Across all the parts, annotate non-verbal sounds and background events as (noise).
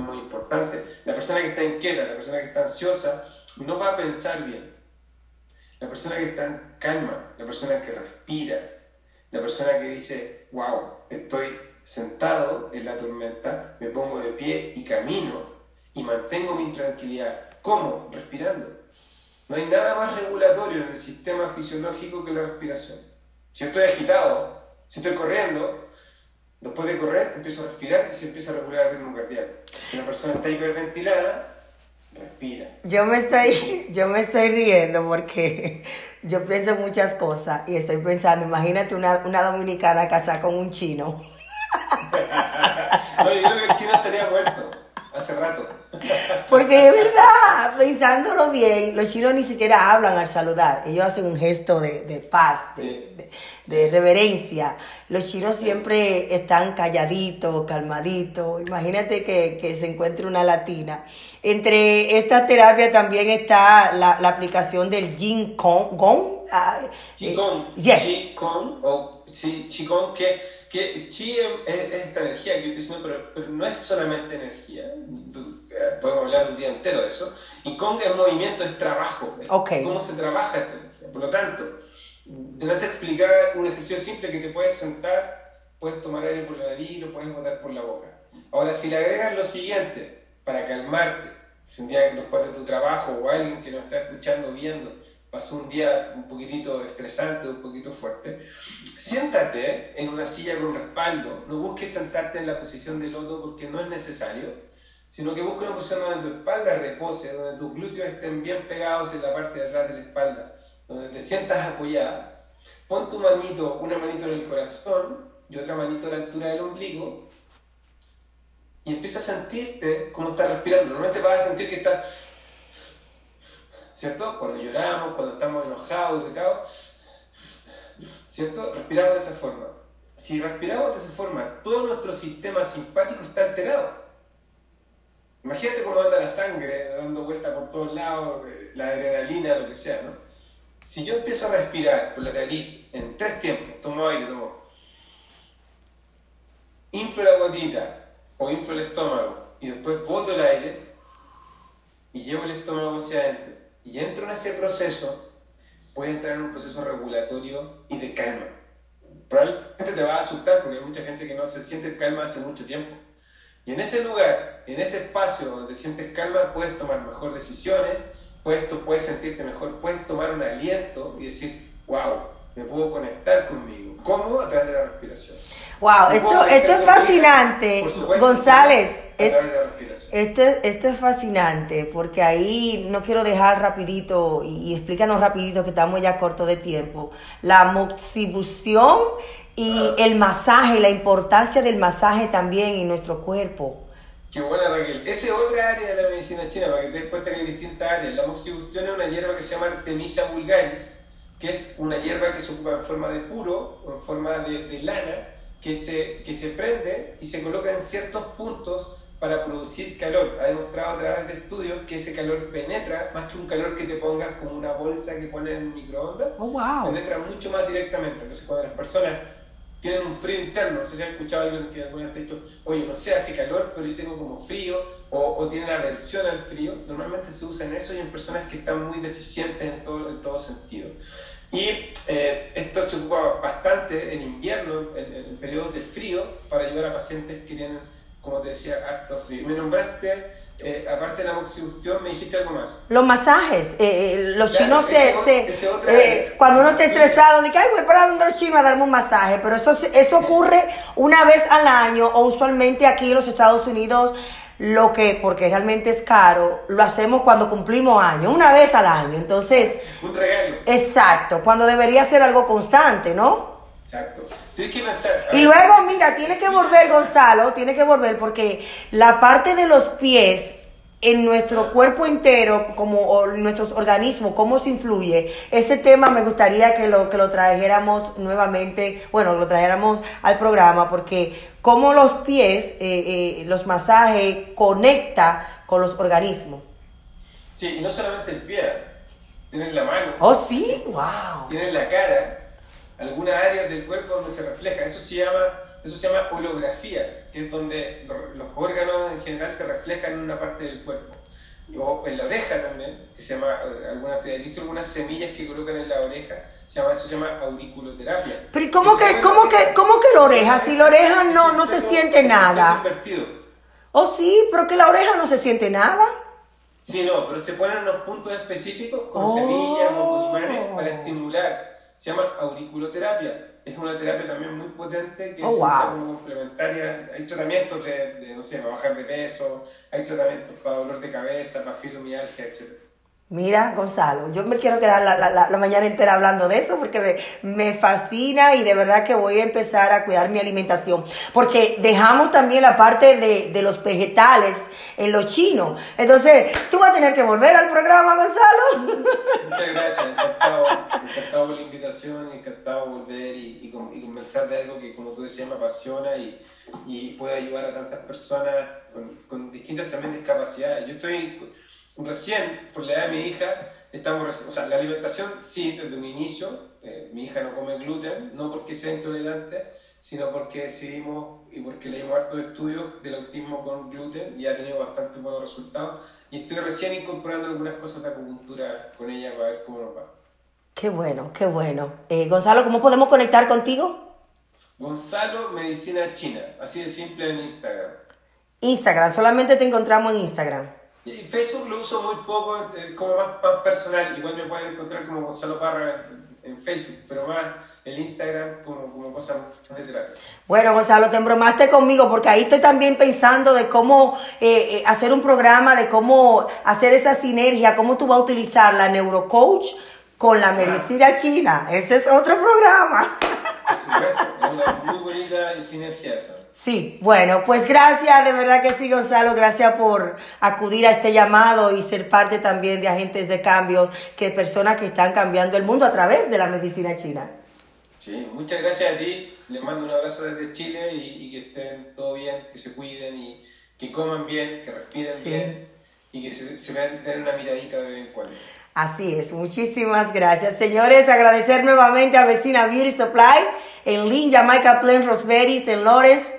muy importante. La persona que está inquieta, la persona que está ansiosa, no va a pensar bien. La persona que está en calma, la persona que respira, la persona que dice, wow, estoy sentado en la tormenta, me pongo de pie y camino y mantengo mi tranquilidad. ¿Cómo? Respirando. No hay nada más regulatorio en el sistema fisiológico que la respiración. Si estoy agitado, si estoy corriendo, después de correr empiezo a respirar y se empieza a regular el ritmo cardíaco. Si una persona está hiperventilada, respira. Yo me estoy, yo me estoy riendo porque yo pienso muchas cosas y estoy pensando, imagínate una, una dominicana casada con un chino. (laughs) no, yo creo que el chino estaría muerto hace rato. Porque es verdad, pensándolo bien, los chinos ni siquiera hablan al saludar, ellos hacen un gesto de, de paz, de, de, reverencia. Los chinos siempre están calladitos, calmaditos. Imagínate que, que, se encuentre una latina. Entre esta terapia también está la, la aplicación del Jin Kong. Gong, ah, eh, o Qigong, que que chi es, esta energía que yo estoy diciendo, pero, pero, no es solamente energía, podemos hablar un día entero de eso, y Kong es movimiento, es trabajo, cómo se trabaja. Por lo tanto, de te explicar un ejercicio simple que te puedes sentar, puedes tomar aire por la nariz, lo puedes botar por la boca. Ahora, si le agregas lo siguiente, para calmarte, si un día después de tu trabajo o alguien que nos está escuchando, viendo, pasó un día un poquitito estresante, un poquito fuerte, siéntate en una silla con respaldo, no busques sentarte en la posición de loto porque no es necesario, sino que busques una posición donde tu espalda repose, donde tus glúteos estén bien pegados en la parte de atrás de la espalda, donde te sientas apoyada, pon tu manito, una manito en el corazón y otra manito a la altura del ombligo y empieza a sentirte cómo estás respirando. Normalmente vas a sentir que estás ¿cierto? Cuando lloramos, cuando estamos enojados, irritados, ¿cierto? Respiramos de esa forma. Si respiramos de esa forma, todo nuestro sistema simpático está alterado. Imagínate cómo anda la sangre dando vuelta por todos lados, eh, la adrenalina, lo que sea, ¿no? Si yo empiezo a respirar por la nariz en tres tiempos, tomo aire, tomo, inflo la gotita o inflo el estómago y después boto el aire y llevo el estómago hacia adentro y entro en ese proceso, puede entrar en un proceso regulatorio y de calma. Probablemente te va a asustar porque hay mucha gente que no se siente calma hace mucho tiempo. Y en ese lugar, en ese espacio donde sientes calma, puedes tomar mejor decisiones, puedes, puedes sentirte mejor, puedes tomar un aliento y decir, wow, me puedo conectar conmigo. ¿Cómo? A través de la respiración. Wow, esto, esto es fascinante. González, esto, esto es fascinante porque ahí no quiero dejar rapidito y, explícanos rapidito que estamos ya corto de tiempo. La moxibustión y el masaje, la importancia del masaje también en nuestro cuerpo. Qué buena Raquel. Esa es otra área de la medicina china, para que te des cuenta que hay distintas áreas. La moxibustión es una hierba que se llama Artemisa vulgaris, que es una hierba que se ocupa en forma de puro, en forma de, de lana, que se, que se prende y se coloca en ciertos puntos para producir calor. Ha demostrado a través de estudios que ese calor penetra más que un calor que te pongas como una bolsa que pones en un microondas. Oh, wow. Penetra mucho más directamente. Entonces, cuando las personas tienen un frío interno, no sé si han escuchado a alguien que alguna vez ha dicho, oye, no sé, hace calor, pero yo tengo como frío, o, o tienen aversión al frío, normalmente se usa en eso y en personas que están muy deficientes en todo, en todo sentido. Y eh, esto se ocupa bastante en invierno, en, en, periodos de frío, para ayudar a pacientes que tienen, como te decía, harto frío. Me nombraste, eh, aparte de la moxibustión, me dijiste algo más. Los masajes. Eh, los chinos se... se cuando uno está estresado, dice, ay, voy para donde los chinos a darme un masaje. Pero eso, eso ocurre una vez al año o usualmente aquí en los Estados Unidos lo que, porque realmente es caro, lo hacemos cuando cumplimos años, una vez al año. Entonces, un regalo. Exacto, cuando debería ser algo constante, ¿no? Exacto. Tienes que pensar. Y luego, mira, tiene que volver, Gonzalo, tiene que volver porque la parte de los pies en nuestro cuerpo entero, como nuestros organismos, cómo se influye. Ese tema me gustaría que lo, que lo trajéramos nuevamente, bueno, lo trajéramos al programa, porque cómo los pies, eh, eh, los masajes, conecta con los organismos. Sí, y no solamente el pie, tienes la mano. Oh, sí, wow. Tienes la cara, alguna área del cuerpo donde se refleja. Eso se llama, eso se llama holografía que es donde los órganos en general se reflejan en una parte del cuerpo. O en la oreja también, que se llama, alguna, he visto algunas semillas que colocan en la oreja, se llama, eso se llama auriculoterapia. Pero ¿cómo que, cómo que, cómo que la oreja? Si la oreja no, no se siente nada. Oh sí, pero que la oreja no se siente nada. Sí, no, pero se ponen unos puntos específicos con semillas o imanes para estimular. Se llama auriculoterapia. Es una terapia también muy potente que oh, se usa como complementaria. Hay tratamientos de, no sé, para bajar de peso, hay tratamientos para dolor de cabeza, para fibromialgia, etc. Mira, Gonzalo, yo me quiero quedar la, la, la, mañana entera hablando de eso porque me, me, fascina y de verdad que voy a empezar a cuidar mi alimentación. Porque dejamos también la parte de, de los vegetales en lo chino. Entonces, tú vas a tener que volver al programa, Gonzalo. Muchas gracias, encantado, encantado por la invitación, encantado volver y, y, conversar de algo que, como tú decías, me apasiona y, y puede ayudar a tantas personas con, con distintas también discapacidades. Yo estoy recién, por la edad de mi hija, estamos, o sea, la alimentación sí, desde un inicio, eh, mi hija no come gluten, no porque sea intolerante, sino porque decidimos y porque leímos hartos estudios del autismo con gluten y ha tenido bastante buenos resultados. Y estoy recién incorporando algunas cosas de acupuntura con ella para ver cómo nos va. Qué bueno, qué bueno. Eh, Gonzalo, ¿cómo podemos conectar contigo? Gonzalo Medicina China, así de simple en Instagram. Instagram, solamente te encontramos en Instagram. Facebook lo uso muy poco, como más, personal. Igual me pueden encontrar como Gonzalo Parra en, Facebook, pero más el Instagram como, como cosa de terapia. Bueno, Gonzalo, te embromaste conmigo porque ahí estoy también pensando de cómo eh, eh, hacer un programa, de cómo hacer esa sinergia, cómo tú vas a utilizar la neurocoach con la medicina china. Ese es otro programa. Por supuesto, es una muy bonita sinergia eso. Sí, bueno, pues gracias, de verdad que sí, Gonzalo, gracias por acudir a este llamado y ser parte también de agentes de cambio, que personas que están cambiando el mundo a través de la medicina china. Sí, muchas gracias a ti, les mando un abrazo desde Chile y, que estén todo bien, que se cuiden y que coman bien, que respiren bien y que se, se vean tener una miradita de vez en cuando. Así es, muchísimas gracias. Señores, agradecer nuevamente a Vecina Beauty Supply en Lynn, Jamaica Plain, Rosberries, en Lores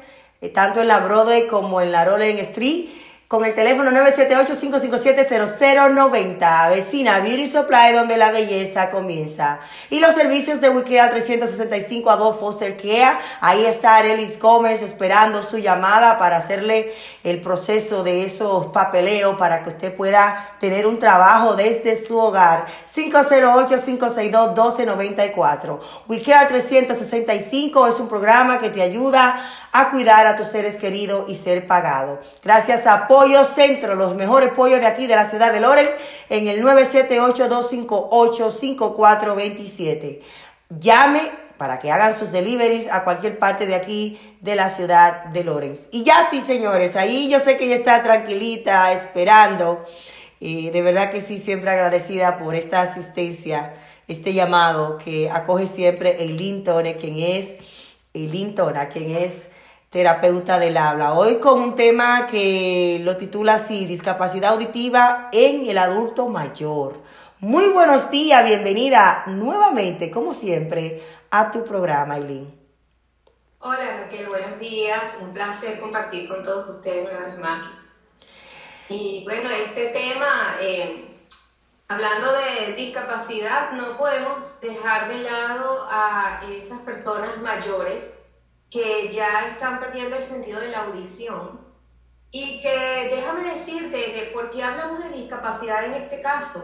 tanto en la Broadway como en la Rolling Street, con el teléfono 978-557-0090. Vecina Beauty Supply, donde la belleza comienza. Y los servicios de Wikea 365 a 2 Foster Care. Ahí está Arelis Gómez esperando su llamada para hacerle el proceso de esos papeleos para que usted pueda tener un trabajo desde su hogar. 508-562-1294. Wikea 365 es un programa que te ayuda a cuidar a tus seres queridos y ser pagado. Gracias a Pollo Centro, los mejores pollos de aquí de la ciudad de Loren, en el 978-258-5427. Llame para que hagan sus deliveries a cualquier parte de aquí de la ciudad de Lorenz. Y ya sí, señores, ahí yo sé que ella está tranquilita, esperando. De verdad que sí, siempre agradecida por esta asistencia, este llamado que acoge siempre el Linton, quien es el Linton, quien es terapeuta del habla. Hoy con un tema que lo titula así, discapacidad auditiva en el adulto mayor. Muy buenos días, bienvenida nuevamente, como siempre, a tu programa, Eileen. Hola Raquel, buenos días, un placer compartir con todos ustedes una vez más. Y bueno, este tema, eh, hablando de discapacidad, no podemos dejar de lado a esas personas mayores que ya están perdiendo el sentido de la audición y que déjame decirte de por qué hablamos de discapacidad en este caso.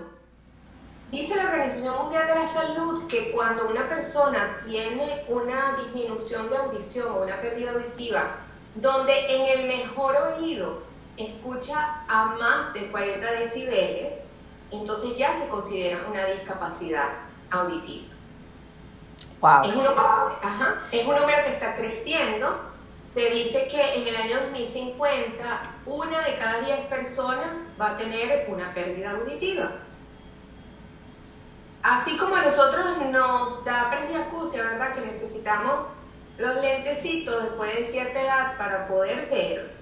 Dice la Organización Mundial de la Salud que cuando una persona tiene una disminución de audición o una pérdida auditiva, donde en el mejor oído escucha a más de 40 decibeles, entonces ya se considera una discapacidad auditiva. Es, un, número que está creciendo. Se dice que en el año 2050 una de cada 10 personas va a tener una pérdida auditiva. Así como a nosotros nos da presbiacusia, ¿verdad? Que necesitamos los lentecitos después de cierta edad para poder ver,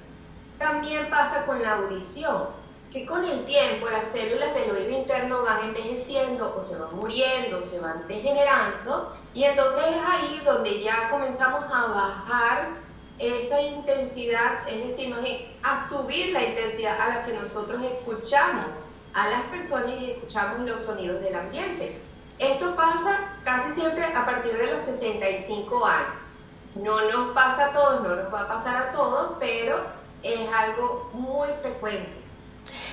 también pasa con la audición que con el tiempo las células del oído interno van envejeciendo o se van muriendo, se van degenerando y entonces es ahí donde ya comenzamos a bajar esa intensidad, es decir, a subir la intensidad a la que nosotros escuchamos a las personas y escuchamos los sonidos del ambiente. Esto pasa casi siempre a partir de los 65 años. No nos pasa a todos, no nos va a pasar a todos, pero es algo muy frecuente.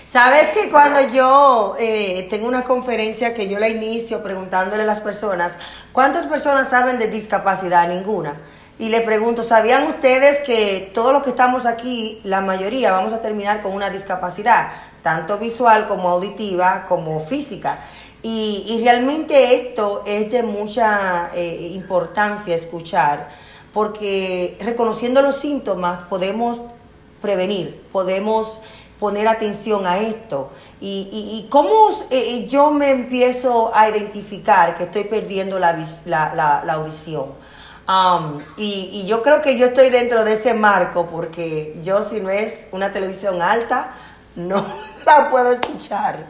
Sabes que cuando yo eh, tengo una conferencia que yo la inicio preguntándole a las personas, ¿cuántas personas saben de discapacidad? Ninguna. Y le pregunto, ¿sabían ustedes que todos los que estamos aquí, la mayoría, vamos a terminar con una discapacidad, tanto visual como auditiva, como física? Y, realmente esto es de mucha eh, importancia escuchar, porque reconociendo los síntomas podemos prevenir, podemos poner atención a esto. ¿Y, y, cómo eh, yo me empiezo a identificar que estoy perdiendo la, la, la, audición? Um, y, y, yo creo que yo estoy dentro de ese marco porque yo si no es una televisión alta, no (laughs) la puedo escuchar.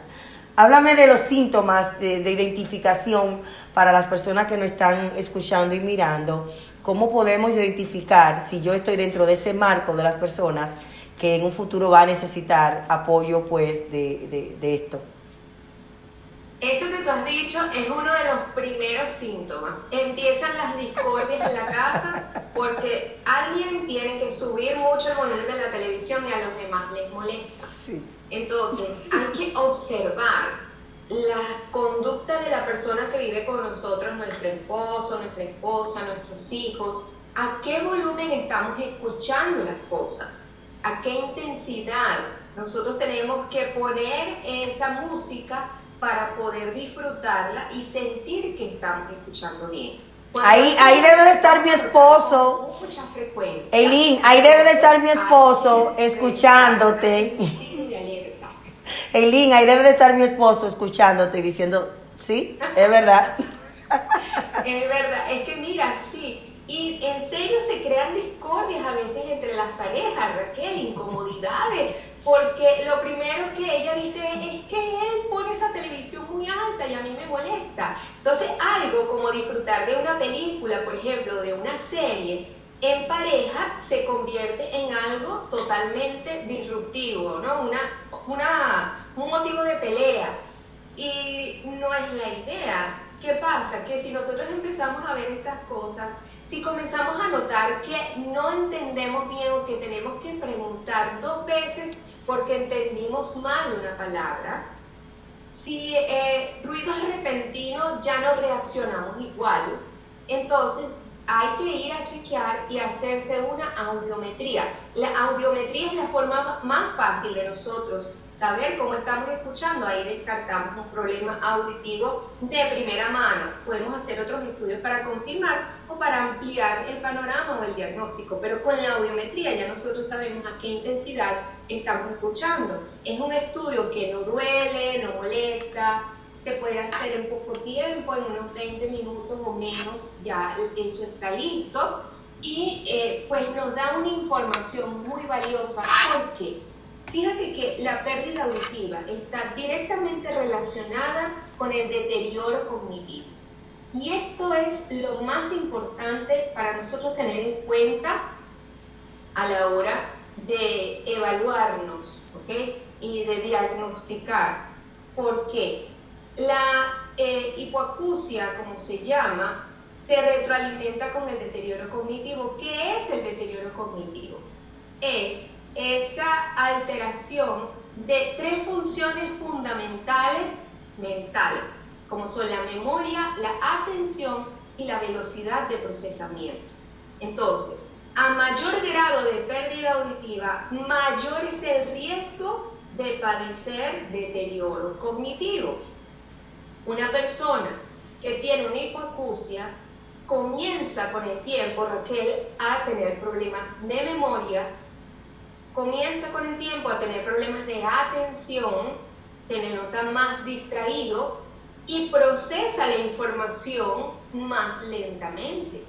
Háblame de los síntomas de, de identificación para las personas que nos están escuchando y mirando. ¿Cómo podemos identificar si yo estoy dentro de ese marco de las personas que en un futuro va a necesitar apoyo pues de, de, esto. Eso que tú has dicho es uno de los primeros síntomas. Empiezan las discordias en la casa porque alguien tiene que subir mucho el volumen de la televisión y a los demás les molesta. Entonces, hay que observar la conducta de la persona que vive con nosotros, nuestro esposo, nuestra esposa, nuestros hijos, a qué volumen estamos escuchando las cosas a qué intensidad nosotros tenemos que poner esa música para poder disfrutarla y sentir que estamos escuchando bien. ahí, ahí debe de estar mi esposo. Mucha frecuencia. Eileen, ahí debe de estar mi esposo escuchándote. (laughs) Eileen, ahí debe de estar mi esposo escuchándote y diciendo, sí, es verdad. (laughs) es verdad, es que serio se crean discordias a veces entre las parejas, Raquel, incomodidades, porque lo primero que ella dice es que él pone esa televisión muy alta y a mí me molesta. Entonces algo como disfrutar de una película, por ejemplo, de una serie, en pareja se convierte en algo totalmente disruptivo, ¿no? Una, una, un motivo de pelea. Y no es la idea. ¿Qué pasa? Que si nosotros empezamos a ver estas cosas, si comenzamos a notar que no entendemos bien o que tenemos que preguntar dos veces porque entendimos mal una palabra, si eh, ruidos repentinos ya no reaccionamos igual, entonces hay que ir a chequear y hacerse una audiometría. La audiometría es la forma más fácil de nosotros saber cómo estamos escuchando, ahí descartamos un problema auditivo de primera mano. Podemos hacer otros estudios para confirmar o para ampliar el panorama o el diagnóstico, pero con la audiometría ya nosotros sabemos a qué intensidad estamos escuchando. Es un estudio que no duele, no molesta, te puede hacer en poco tiempo, en unos 20 minutos o menos, ya eso está listo. Y eh, pues nos da una información muy valiosa porque Fíjate que la pérdida auditiva está directamente relacionada con el deterioro cognitivo. Y esto es lo más importante para nosotros tener en cuenta a la hora de evaluarnos y de diagnosticar. Porque la eh, hipoacusia, como se llama, se retroalimenta con el deterioro cognitivo. ¿Qué es el deterioro cognitivo? Es esa alteración de tres funciones fundamentales mentales, como son la memoria, la atención y la velocidad de procesamiento. Entonces, a mayor grado de pérdida auditiva, mayor es el riesgo de padecer deterioro cognitivo. Una persona que tiene una hipoacusia comienza con el tiempo, Raquel, a tener problemas de memoria, comienza con el tiempo a tener problemas de atención, se le nota más distraído y procesa la información más lentamente.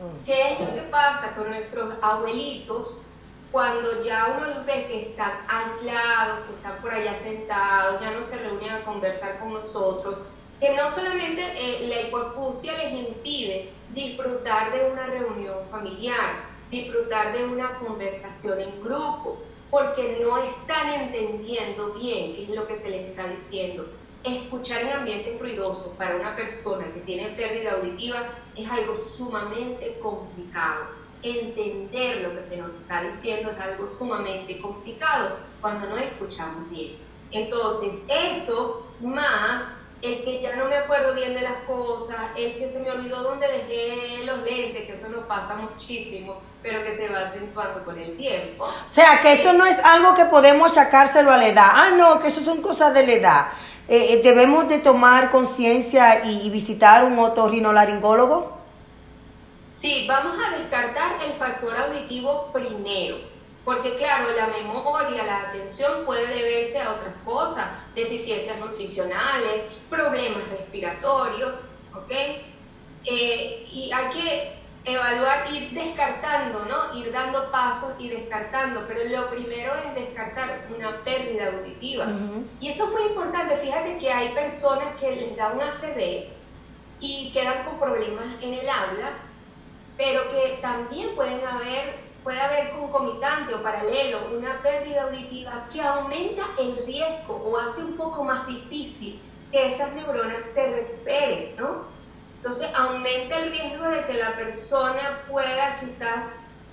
Mm. ¿Qué es lo que pasa con nuestros abuelitos cuando ya uno los ve que están aislados, que están por allá sentados, ya no se reúnen a conversar con nosotros? Que no solamente eh, la hipoacusia les impide disfrutar de una reunión familiar, disfrutar de una conversación en grupo, porque no están entendiendo bien qué es lo que se les está diciendo. Escuchar en ambientes ruidosos para una persona que tiene pérdida auditiva es algo sumamente complicado. Entender lo que se nos está diciendo es algo sumamente complicado cuando no escuchamos bien. Entonces, eso más el que ya no me acuerdo bien de las cosas, el que se me olvidó dónde dejé los lentes, que eso nos pasa muchísimo, pero que se va acentuando con el tiempo. O sea, que eso no es algo que podemos achacárselo a la edad. Ah, no, que eso son cosas de la edad. Eh, eh, ¿Debemos de tomar conciencia y, y, visitar un otorrinolaringólogo? Sí, vamos a descartar el factor auditivo primero porque claro, la memoria, la atención puede otras cosas, deficiencias nutricionales, problemas respiratorios, ¿ok? Eh, y hay que evaluar, ir descartando, ¿no? Ir dando pasos y descartando, pero lo primero es descartar una pérdida auditiva. Y eso es muy importante, fíjate que hay personas que les da un ACD y quedan con problemas en el habla, pero que también pueden haber puede haber concomitante o paralelo una pérdida auditiva que aumenta el riesgo o hace un poco más difícil que esas neuronas se recuperen, ¿no? Entonces aumenta el riesgo de que la persona pueda quizás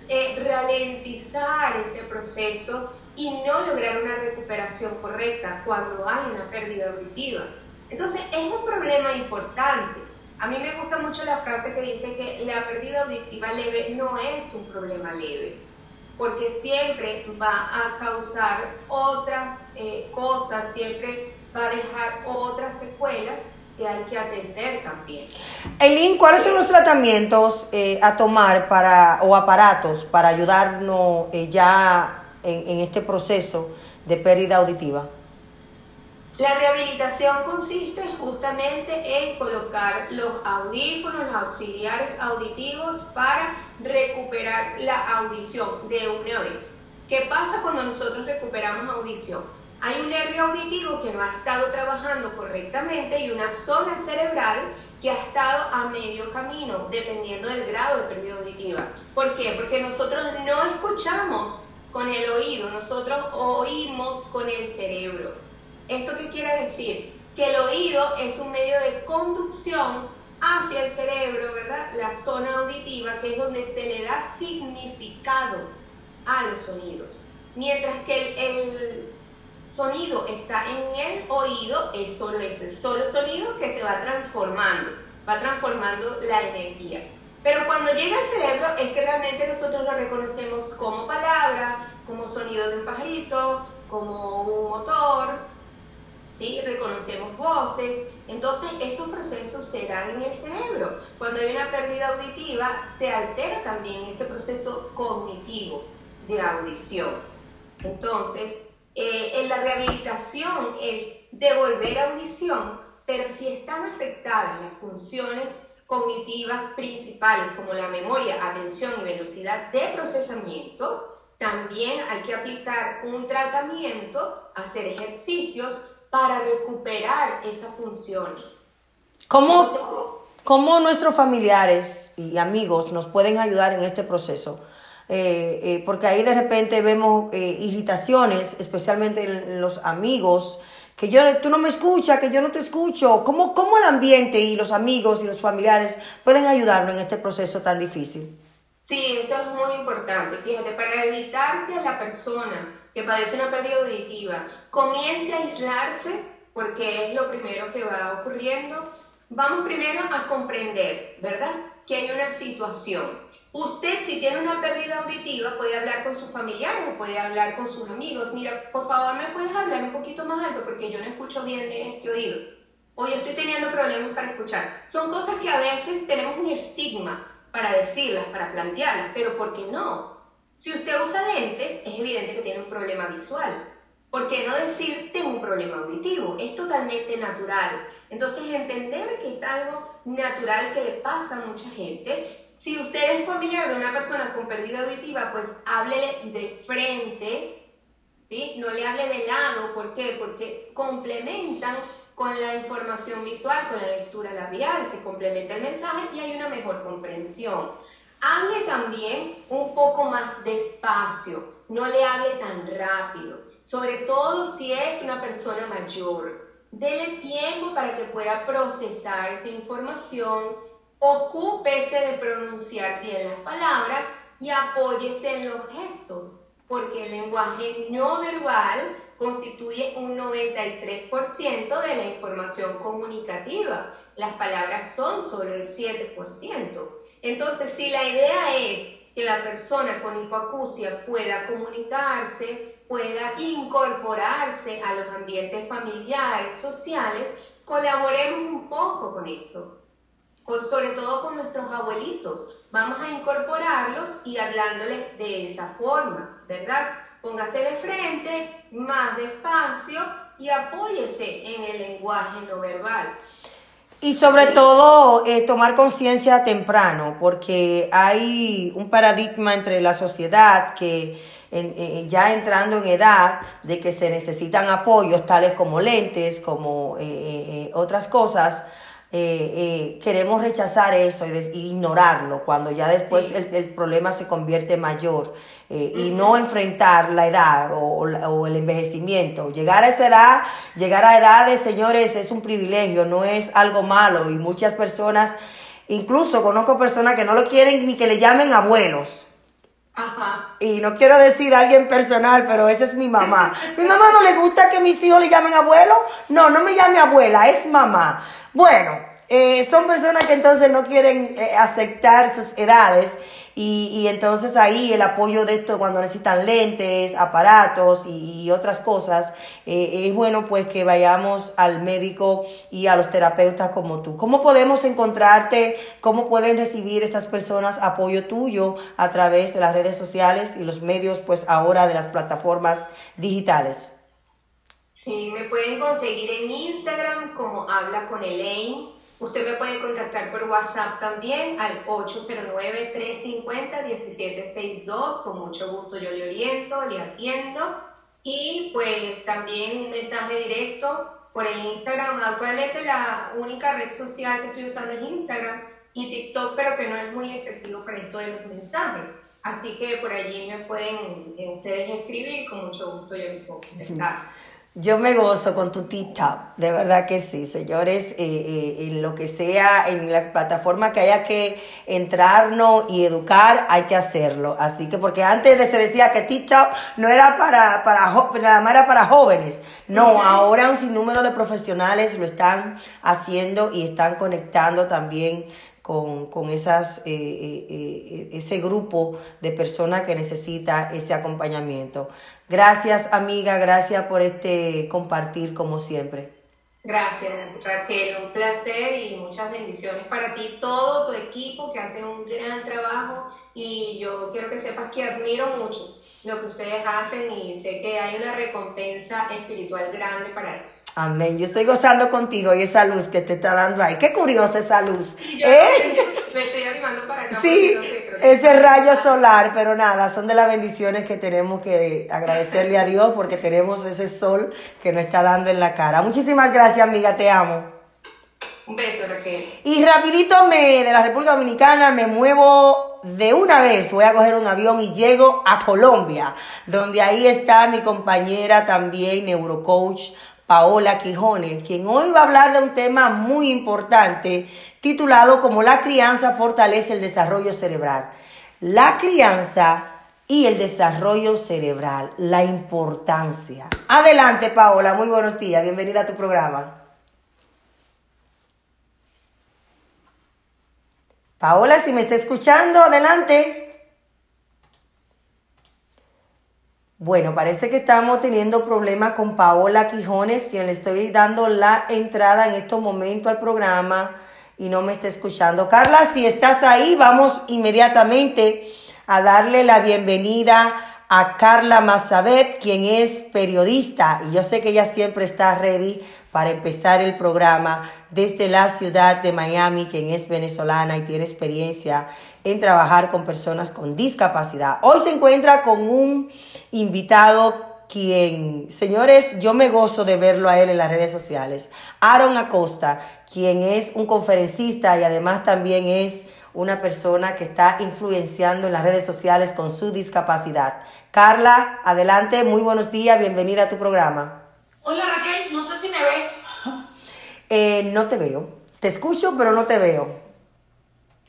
eh, ralentizar ese proceso y no lograr una recuperación correcta cuando hay una pérdida auditiva. Entonces es un problema importante. A mí me gusta mucho la frase que dice que la pérdida auditiva leve no es un problema leve, porque siempre va a causar otras eh, cosas, siempre va a dejar otras secuelas que hay que atender también. Eileen, ¿cuáles son los tratamientos eh, a tomar para o aparatos para ayudarnos eh, ya en este proceso de pérdida auditiva? La rehabilitación consiste justamente en colocar los audífonos, los auxiliares auditivos para recuperar la audición de una vez. ¿Qué pasa cuando nosotros recuperamos audición? Hay un nervio auditivo que no ha estado trabajando correctamente y una zona cerebral que ha estado a medio camino, dependiendo del grado de pérdida auditiva. ¿Por qué? Porque nosotros no escuchamos con el oído, nosotros oímos con el cerebro. ¿Esto qué quiere decir? Que el oído es un medio de conducción hacia el cerebro, ¿verdad? La zona auditiva, que es donde se le da significado a los sonidos. Mientras que el, sonido está en el oído, es solo ese, solo sonido que se va transformando, va transformando la energía. Pero cuando llega al cerebro es que realmente nosotros lo reconocemos como palabra, como sonido de un pajarito, como un motor, ¿sí? reconocemos voces, entonces esos procesos se dan en el cerebro. Cuando hay una pérdida auditiva, se altera también ese proceso cognitivo de audición. Entonces, eh, en la rehabilitación es devolver audición, pero si están afectadas las funciones cognitivas principales como la memoria, atención y velocidad de procesamiento, también hay que aplicar un tratamiento, hacer ejercicios para recuperar esas funciones. ¿Cómo, ¿Cómo, nuestros familiares y amigos nos pueden ayudar en este proceso? Eh, eh, porque ahí de repente vemos eh, irritaciones, especialmente en los amigos, que yo, tú no me escuchas, que yo no te escucho. ¿Cómo, ¿Cómo el ambiente y los amigos y los familiares pueden ayudarnos en este proceso tan difícil? Sí, eso es muy importante. Fíjate, para evitar que la persona que padece una pérdida auditiva comience a aislarse, porque es lo primero que va ocurriendo, vamos primero a comprender, ¿verdad? Que hay una situación. Usted, si tiene una pérdida auditiva, puede hablar con sus familiares o puede hablar con sus amigos. Mira, por favor, ¿me puedes hablar un poquito más alto? Porque yo no escucho bien de este oído. O yo estoy teniendo problemas para escuchar. Son cosas que a veces tenemos un estigma para decirlas, para plantearlas, pero ¿por qué no? Si usted usa lentes, es evidente que tiene un problema visual. ¿Por qué no decir tengo un problema auditivo? Es totalmente natural. Entonces, entender que es algo natural que le pasa a mucha gente. Si usted es familiar de una persona con pérdida auditiva, pues háblele de frente, ¿sí? No le hable de lado. ¿Por qué? Porque complementan con la información visual, con la lectura labial, se complementa el mensaje y hay una mejor comprensión. Hable también un poco más despacio, no le hable tan rápido, sobre todo si es una persona mayor. Dele tiempo para que pueda procesar esa información, ocúpese de pronunciar bien las palabras y apóyese en los gestos, porque el lenguaje no verbal constituye un 93% de la información comunicativa. Las palabras son solo el 7%. Entonces, si la idea es que la persona con hipoacusia pueda comunicarse, pueda incorporarse a los ambientes familiares, sociales, colaboremos un poco con eso, sobre todo con nuestros abuelitos. Vamos a incorporarlos y hablándoles de esa forma, ¿verdad? Póngase de frente, más despacio y apóyese en el lenguaje no verbal. Y sobre todo eh, tomar conciencia temprano, porque hay un paradigma entre la sociedad que eh, ya entrando en edad de que se necesitan apoyos tales como lentes, como eh, otras cosas, queremos rechazar eso e ignorarlo cuando ya después el, el problema se convierte mayor. Eh, y no enfrentar la edad o, el envejecimiento. Llegar a esa edad, llegar a edades, señores, es un privilegio, no es algo malo. Y muchas personas, incluso conozco personas que no lo quieren ni que le llamen abuelos. Y no quiero decir a alguien personal, pero esa es mi mamá. Mi mamá no le gusta que mis hijos le llamen abuelo. No, no me llame abuela, es mamá. Bueno, eh, son personas que entonces no quieren eh, aceptar sus edades y, entonces ahí el apoyo de esto cuando necesitan lentes, aparatos y, otras cosas, eh, es bueno pues que vayamos al médico y a los terapeutas como tú. ¿Cómo podemos encontrarte? ¿Cómo pueden recibir estas personas apoyo tuyo a través de las redes sociales y los medios pues ahora de las plataformas digitales? Sí, me pueden conseguir en Instagram como Habla con Elaine Usted me puede contactar por WhatsApp también al 809-350-1762. Con mucho gusto yo le oriento, le atiendo. Y pues también un mensaje directo por el Instagram. Actualmente la única red social que estoy usando es Instagram y TikTok, pero que no es muy efectivo para esto de los mensajes. Así que por allí me pueden ustedes escribir con mucho gusto yo les puedo contestar. Yo me gozo con tu TikTok, de verdad que sí, señores, eh, eh, en lo que sea, en la plataforma que haya que entrarnos y educar, hay que hacerlo. Así que, porque antes de se decía que TikTok no era para, para, nada más era para jóvenes. No, ahora un sinnúmero de profesionales lo están haciendo y están conectando también con, esas, eh, ese grupo de personas que necesita ese acompañamiento. Gracias amiga, gracias por este compartir como siempre. Gracias Raquel, un placer y muchas bendiciones para ti, todo tu equipo que hace un gran trabajo y yo quiero que sepas que admiro mucho lo que ustedes hacen y sé que hay una recompensa espiritual grande para eso. Amén. Yo estoy gozando contigo y esa luz que te está dando ahí. Qué curiosa esa luz. ¿Eh? me estoy animando para acá. Sí, ese rayo solar, pero nada, son de las bendiciones que tenemos que agradecerle a Dios porque tenemos ese sol que nos está dando en la cara. Muchísimas gracias, amiga, te amo. Un beso, Raquel. Y rapidito me, de la República Dominicana me muevo de una vez. Voy a coger un avión y llego a Colombia, donde ahí está mi compañera también, neurocoach Paola Quijones, quien hoy va a hablar de un tema muy importante titulado como La crianza fortalece el desarrollo cerebral. La crianza y el desarrollo cerebral, la importancia. Adelante, Paola, muy buenos días, bienvenida a tu programa. Paola, si me está escuchando, adelante. Bueno, parece que estamos teniendo problemas con Paola Quijones, quien le estoy dando la entrada en estos momentos al programa y no me está escuchando. Carla, si estás ahí, vamos inmediatamente a darle la bienvenida a Carla Mazabet, quien es periodista y yo sé que ella siempre está ready para empezar el programa desde la ciudad de Miami, quien es venezolana y tiene experiencia en trabajar con personas con discapacidad. Hoy se encuentra con un invitado quien, señores, yo me gozo de verlo a él en las redes sociales. Aaron Acosta, quien es un conferencista y además también es una persona que está influenciando en las redes sociales con su discapacidad. Carla, adelante, muy buenos días, bienvenida a tu programa. Hola Raquel, no sé si me ves. Eh, no te veo. Te escucho, pero no te veo.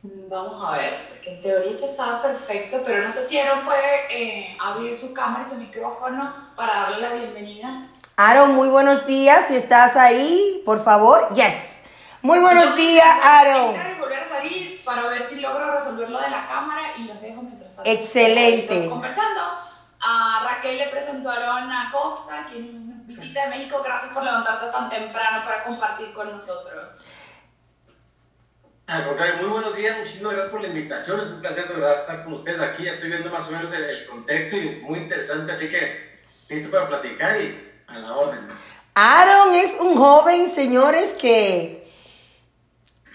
Vamos a ver, en teoría esto estaba perfecto, pero no sé si Aaron puede eh, abrir su cámara y su micrófono para darle la bienvenida. Aaron, muy buenos días. Si estás ahí, por favor. Yes. Muy buenos días, Aaron. Voy a volver a salir para ver si logro resolver lo de la cámara y los dejo mientras tanto. Excelente. Conversando. A Raquel le presentó a Aaron Acosta, quien visita de México. Gracias por levantarte tan temprano para compartir con nosotros. Al contrario, muy buenos días, muchísimas gracias por la invitación, es un placer de verdad estar con ustedes aquí, ya estoy viendo más o menos el, contexto y muy interesante, así que listo para platicar y a la orden. Aaron es un joven, señores, que,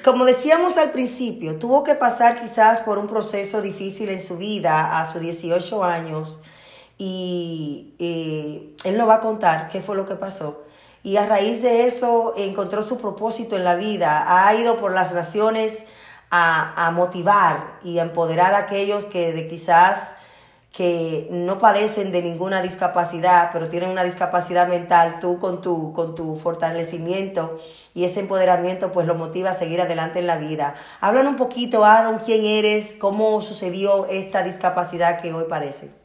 como decíamos al principio, tuvo que pasar quizás por un proceso difícil en su vida a sus 18 años y eh, él nos va a contar qué fue lo que pasó. Y a raíz de eso encontró su propósito en la vida, ha ido por las naciones a, a motivar y a empoderar a aquellos que de quizás que no padecen de ninguna discapacidad, pero tienen una discapacidad mental, tú con tu, con tu fortalecimiento y ese empoderamiento, pues lo motiva a seguir adelante en la vida. Hablan un poquito, Aaron, quién eres, cómo sucedió esta discapacidad que hoy padece.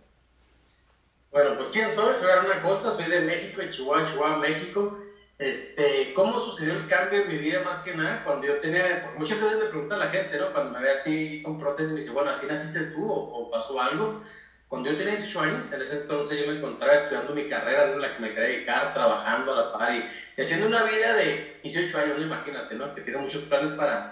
Bueno, pues quién soy, soy Aaron Acosta, soy de México, de Chihuahua, Chihuahua, México. Este, ¿Cómo sucedió el cambio en mi vida más que nada? Cuando yo tenía, muchas veces me pregunta la gente, ¿no? Cuando me ve así con prótesis, me dice, bueno, ¿así naciste tú o, o pasó algo? Cuando yo tenía 18 años, en ese entonces yo me encontraba estudiando mi carrera en la que me quería dedicar, trabajando a la par y haciendo una vida de 18 años, imagínate, ¿no? Que tiene muchos planes para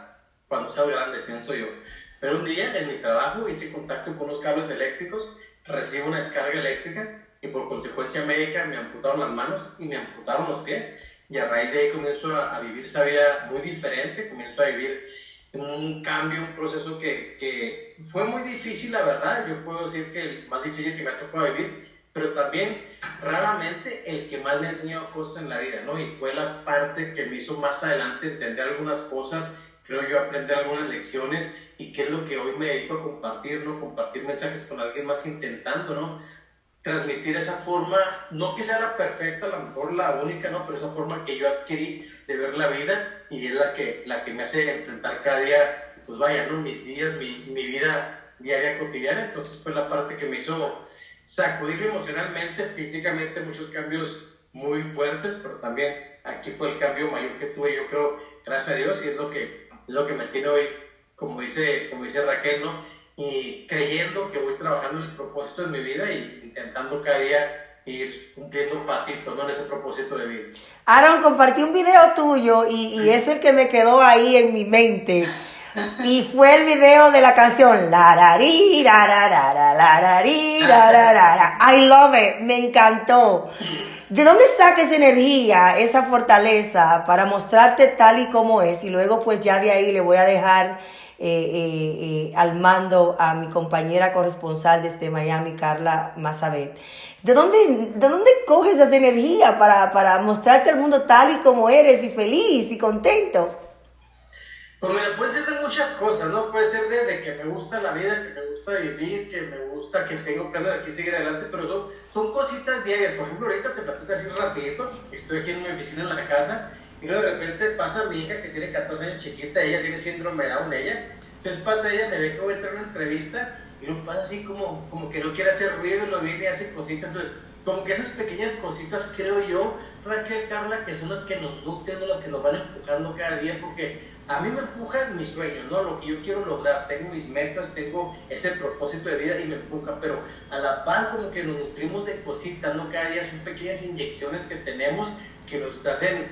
cuando sea grande, pienso yo. Pero un día en mi trabajo hice contacto con unos cables eléctricos, recibo una descarga eléctrica y por consecuencia médica me amputaron las manos y me amputaron los pies. Y a raíz de ahí comienzo a, vivir esa vida muy diferente, comienzo a vivir un cambio, un proceso que, que, fue muy difícil, la verdad. Yo puedo decir que el más difícil que me ha tocado vivir, pero también raramente el que más me ha enseñado cosas en la vida, ¿no? Y fue la parte que me hizo más adelante entender algunas cosas, creo yo, aprender algunas lecciones y que es lo que hoy me dedico a compartir, ¿no? Compartir mensajes con alguien más intentando, ¿no? transmitir esa forma, no que sea la perfecta, a lo mejor la única, ¿no? Pero esa forma que yo adquirí de ver la vida y es la que, la que me hace enfrentar cada día, pues vaya, ¿no? Mis días, mi, mi vida diaria cotidiana. Entonces fue la parte que me hizo sacudirme emocionalmente, físicamente, muchos cambios muy fuertes, pero también aquí fue el cambio mayor que tuve, yo creo, gracias a Dios, y es lo que, lo que me tiene hoy, como dice, como dice Raquel, ¿no? y creyendo que voy trabajando en el propósito de mi vida y intentando cada día ir cumpliendo un pasito ¿no? en ese propósito de vida. Aaron, compartí un video tuyo y, y es el que me quedó ahí en mi mente. Y fue el video de la canción Larari, rararara, larari, rararara. I love it, me encantó. ¿De dónde saca esa energía, esa fortaleza para mostrarte tal y como es? Y luego pues ya de ahí le voy a dejar eh, eh, eh, al mando a mi compañera corresponsal desde Miami, Carla Mazabet. ¿De dónde, ¿De dónde coges esa energía para, para mostrarte al mundo tal y como eres y feliz y contento? Pues mira, puede ser de muchas cosas, ¿no? Puede ser de, de, que me gusta la vida, que me gusta vivir, que me gusta que tengo planes de aquí seguir adelante, pero son, son cositas diarias. Por ejemplo, ahorita te platico así rapidito, estoy aquí en mi oficina en la casa y luego de repente pasa mi hija que tiene 14 años chiquita, ella tiene síndrome de Down, ella. Entonces pasa ella, me ve que voy a entrar a una entrevista y luego pasa así como, como que no quiere hacer ruido y lo viene y hace cositas. Entonces, como que esas pequeñas cositas, creo yo, Raquel, Carla, que son las que nos nutren, las que nos van empujando cada día, porque a mí me empujan mis sueños, ¿no? Lo que yo quiero lograr, tengo mis metas, tengo ese propósito de vida y me empuja, pero a la par como que nos nutrimos de cositas, ¿no? Cada día son pequeñas inyecciones que tenemos que nos hacen,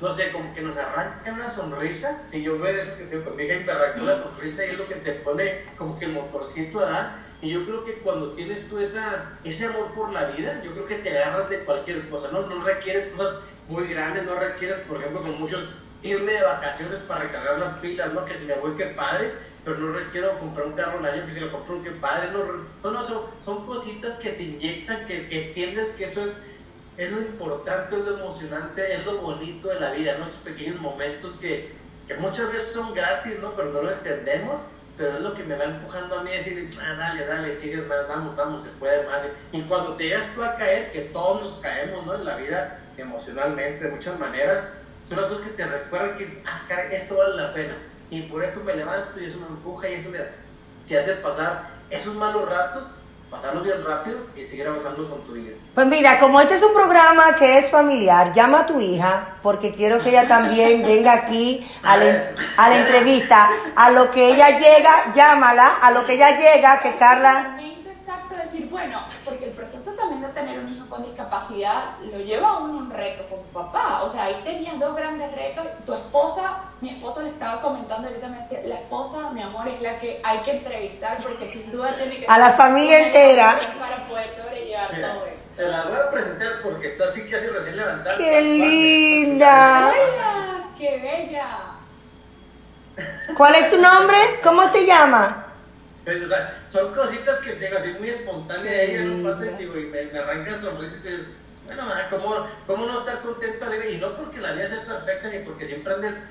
no sé, como que nos arrancan una sonrisa. Si yo veo eso que con mi hija y me arranca una sonrisa y es lo que te pone como que el motorcito a dar. Y yo creo que cuando tienes tú esa, ese amor por la vida, yo creo que te agarras de cualquier cosa, ¿no? No requieres cosas muy grandes, no requieres, por ejemplo, con muchos, irme de vacaciones para recargar las pilas, ¿no? Que si me voy, qué padre, pero no requiero comprar un carro al año, que si lo compro, qué padre, no, no, no son, son cositas que te inyectan, que, que entiendes que eso es es lo importante, es lo emocionante, es lo bonito de la vida, ¿no? Esos pequeños momentos que, que muchas veces son gratis, ¿no? Pero no lo entendemos pero es lo que me va empujando a mí a decir, ah, dale, dale, sigues más, vamos, vamos, se puede más. Y cuando te llegas tú a caer, que todos nos caemos, ¿no? En la vida, emocionalmente, de muchas maneras, son las cosas que te recuerdan que es, ah, caray, esto vale la pena. Y por eso me levanto y eso me empuja y eso me, te hace pasar esos malos ratos pasarlo bien rápido y seguir avanzando con tu vida. Pues mira, como este es un programa que es familiar, llama a tu hija, porque quiero que ella también (laughs) venga aquí a la, a la entrevista. A lo que ella llega, llámala, a lo que ella llega, que Carla bueno, porque el proceso también de tener un hijo con discapacidad lo lleva a un reto con su papá. O sea, ahí tenías dos grandes retos. Tu esposa, mi esposa le estaba comentando ahorita, me decía, la esposa, mi amor, es la que hay que entrevistar porque sin duda tiene que... A la familia entera. Para poder sobrellevar todo eso. Se la voy a presentar porque está así que hace recién levantada. ¡Qué linda! ¡Hola! ¡Qué bella! ¿Cuál es tu nombre? ¿Cómo te llamas? Pues, o sea, son cositas que tengo así muy espontánea ella no pasa y, me, me arranca sonrisa y te dices, bueno, ¿cómo, ¿cómo no estar contento, alegre? Y no porque la vida sea perfecta ni porque siempre andes,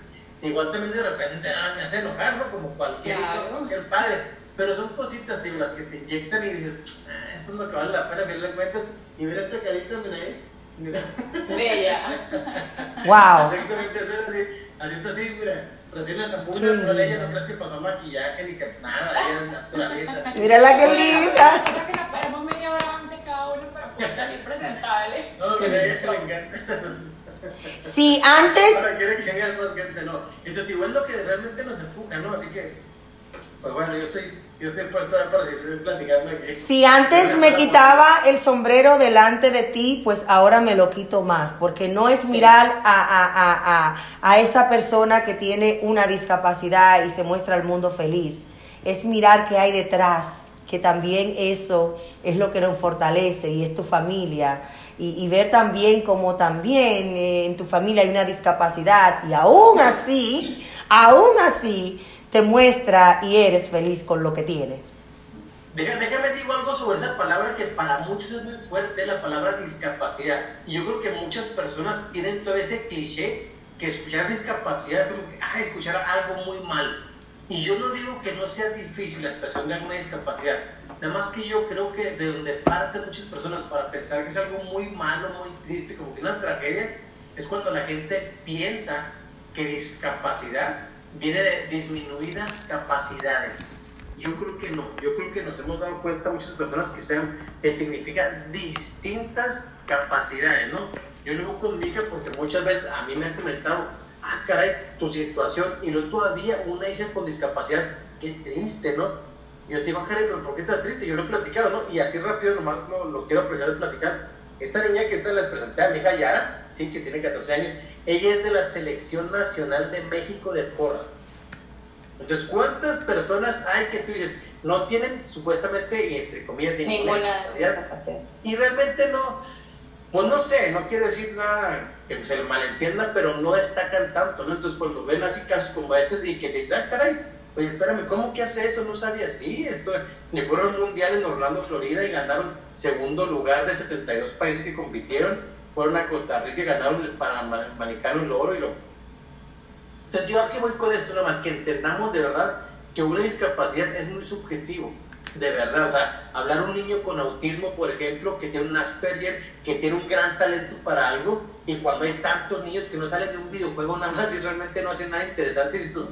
igual también de repente ah, me hace enojar, ¿no? Como cualquier, cualquier padre. Pero son cositas, digo, las que te inyectan y dices, ah, esto es lo que vale la pena, mira la cuenta y mira esta carita, mira ahí. Mira. Bella. (laughs) wow. Exactamente, así, así está así, mira. Recién la tapó una, pero ella no crees que pasó maquillaje ni que nada, ella es naturalita. Mira la que linda. que nos paramos media hora antes cada uno para poder salir presentable. No, mira, ella le encanta. Sí, antes. Quiere que vean más gente, no. Entonces, igual lo que realmente nos empuja, ¿no? Así que, pues bueno, yo estoy yo estoy para seguir platicando aquí. Si antes me quitaba el sombrero delante de ti, pues ahora me lo quito más, porque no es mirar a, a, a, a, esa persona que tiene una discapacidad y se muestra al mundo feliz, es mirar qué hay detrás, que también eso es lo que nos fortalece y es tu familia. Y, y ver también como también eh, en tu familia hay una discapacidad y aún así, aún así, te muestra y eres feliz con lo que tienes. Déjame, digo algo sobre esa palabra que para muchos es muy fuerte, la palabra discapacidad. Y yo creo que muchas personas tienen todo ese cliché que escuchar discapacidad es como que, ah, escuchar algo muy mal. Y yo no digo que no sea difícil la expresión de alguna discapacidad, nada más que yo creo que de donde parten muchas personas para pensar que es algo muy malo, muy triste, como que una tragedia, es cuando la gente piensa que discapacidad viene de disminuidas capacidades. Yo creo que no, yo creo que nos hemos dado cuenta muchas personas que sean, que significan distintas capacidades, ¿no? Yo lo digo con mi hija porque muchas veces a mí me han comentado, ah, caray, tu situación, y no todavía una hija con discapacidad, qué triste, ¿no? Y yo te digo, ah, caray, pero ¿por qué está triste? Yo lo he platicado, ¿no? Y así rápido nomás lo, quiero apreciar de platicar. Esta niña que te les presenté a mi hija Yara, sí, que tiene 14 años, ella es de la Selección Nacional de México de porra. Entonces, ¿cuántas personas hay que tú dices, no tienen supuestamente, y entre comillas, ninguna discapacidad? Y realmente no, pues no sé, no quiero decir nada que se le malentienda, pero no destacan tanto, ¿no? Entonces, cuando ven así casos como este y que dicen, ah, caray, oye, espérame, ¿cómo que hace eso? No sabía así, esto, ni fueron mundial en Orlando, Florida, y ganaron segundo lugar de 72 países que compitieron fueron a Costa Rica y ganaron el Panamericano el oro y lo... Entonces yo aquí voy con esto nada más, que entendamos de verdad que una discapacidad es muy subjetivo, de verdad, o sea, hablar un niño con autismo, por ejemplo, que tiene un Asperger, que tiene un gran talento para algo, y cuando hay tantos niños que no salen de un videojuego nada más y realmente no hacen nada interesante, entonces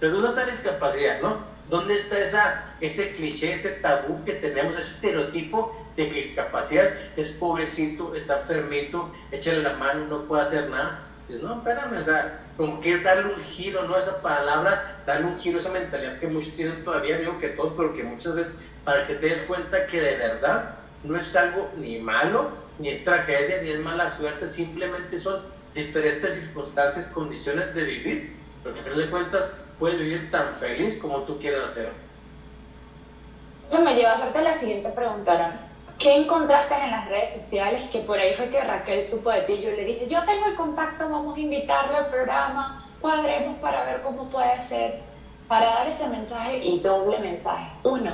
¿dónde está la discapacidad, no? ¿Dónde está esa, ese cliché, ese tabú que tenemos, ese estereotipo de discapacidad es pobrecito, está enfermito, échale la mano, no puede hacer nada. Pues no, espérame, o sea, como que es darle un giro, ¿no? Esa palabra, darle un giro, esa mentalidad que muchos tienen todavía, digo que todos, pero que muchas veces, para que te des cuenta que de verdad no es algo ni malo, ni es tragedia, ni es mala suerte, simplemente son diferentes circunstancias, condiciones de vivir, porque a fin de cuentas puedes vivir tan feliz como tú quieras hacer. Eso me lleva a hacerte la siguiente pregunta, ¿Qué encontraste en las redes sociales? Que por ahí fue que Raquel supo de ti. Yo le dije, yo tengo el contacto, vamos a invitarle al programa, cuadremos para ver cómo puede ser, para dar ese mensaje y doble mensaje. Uno,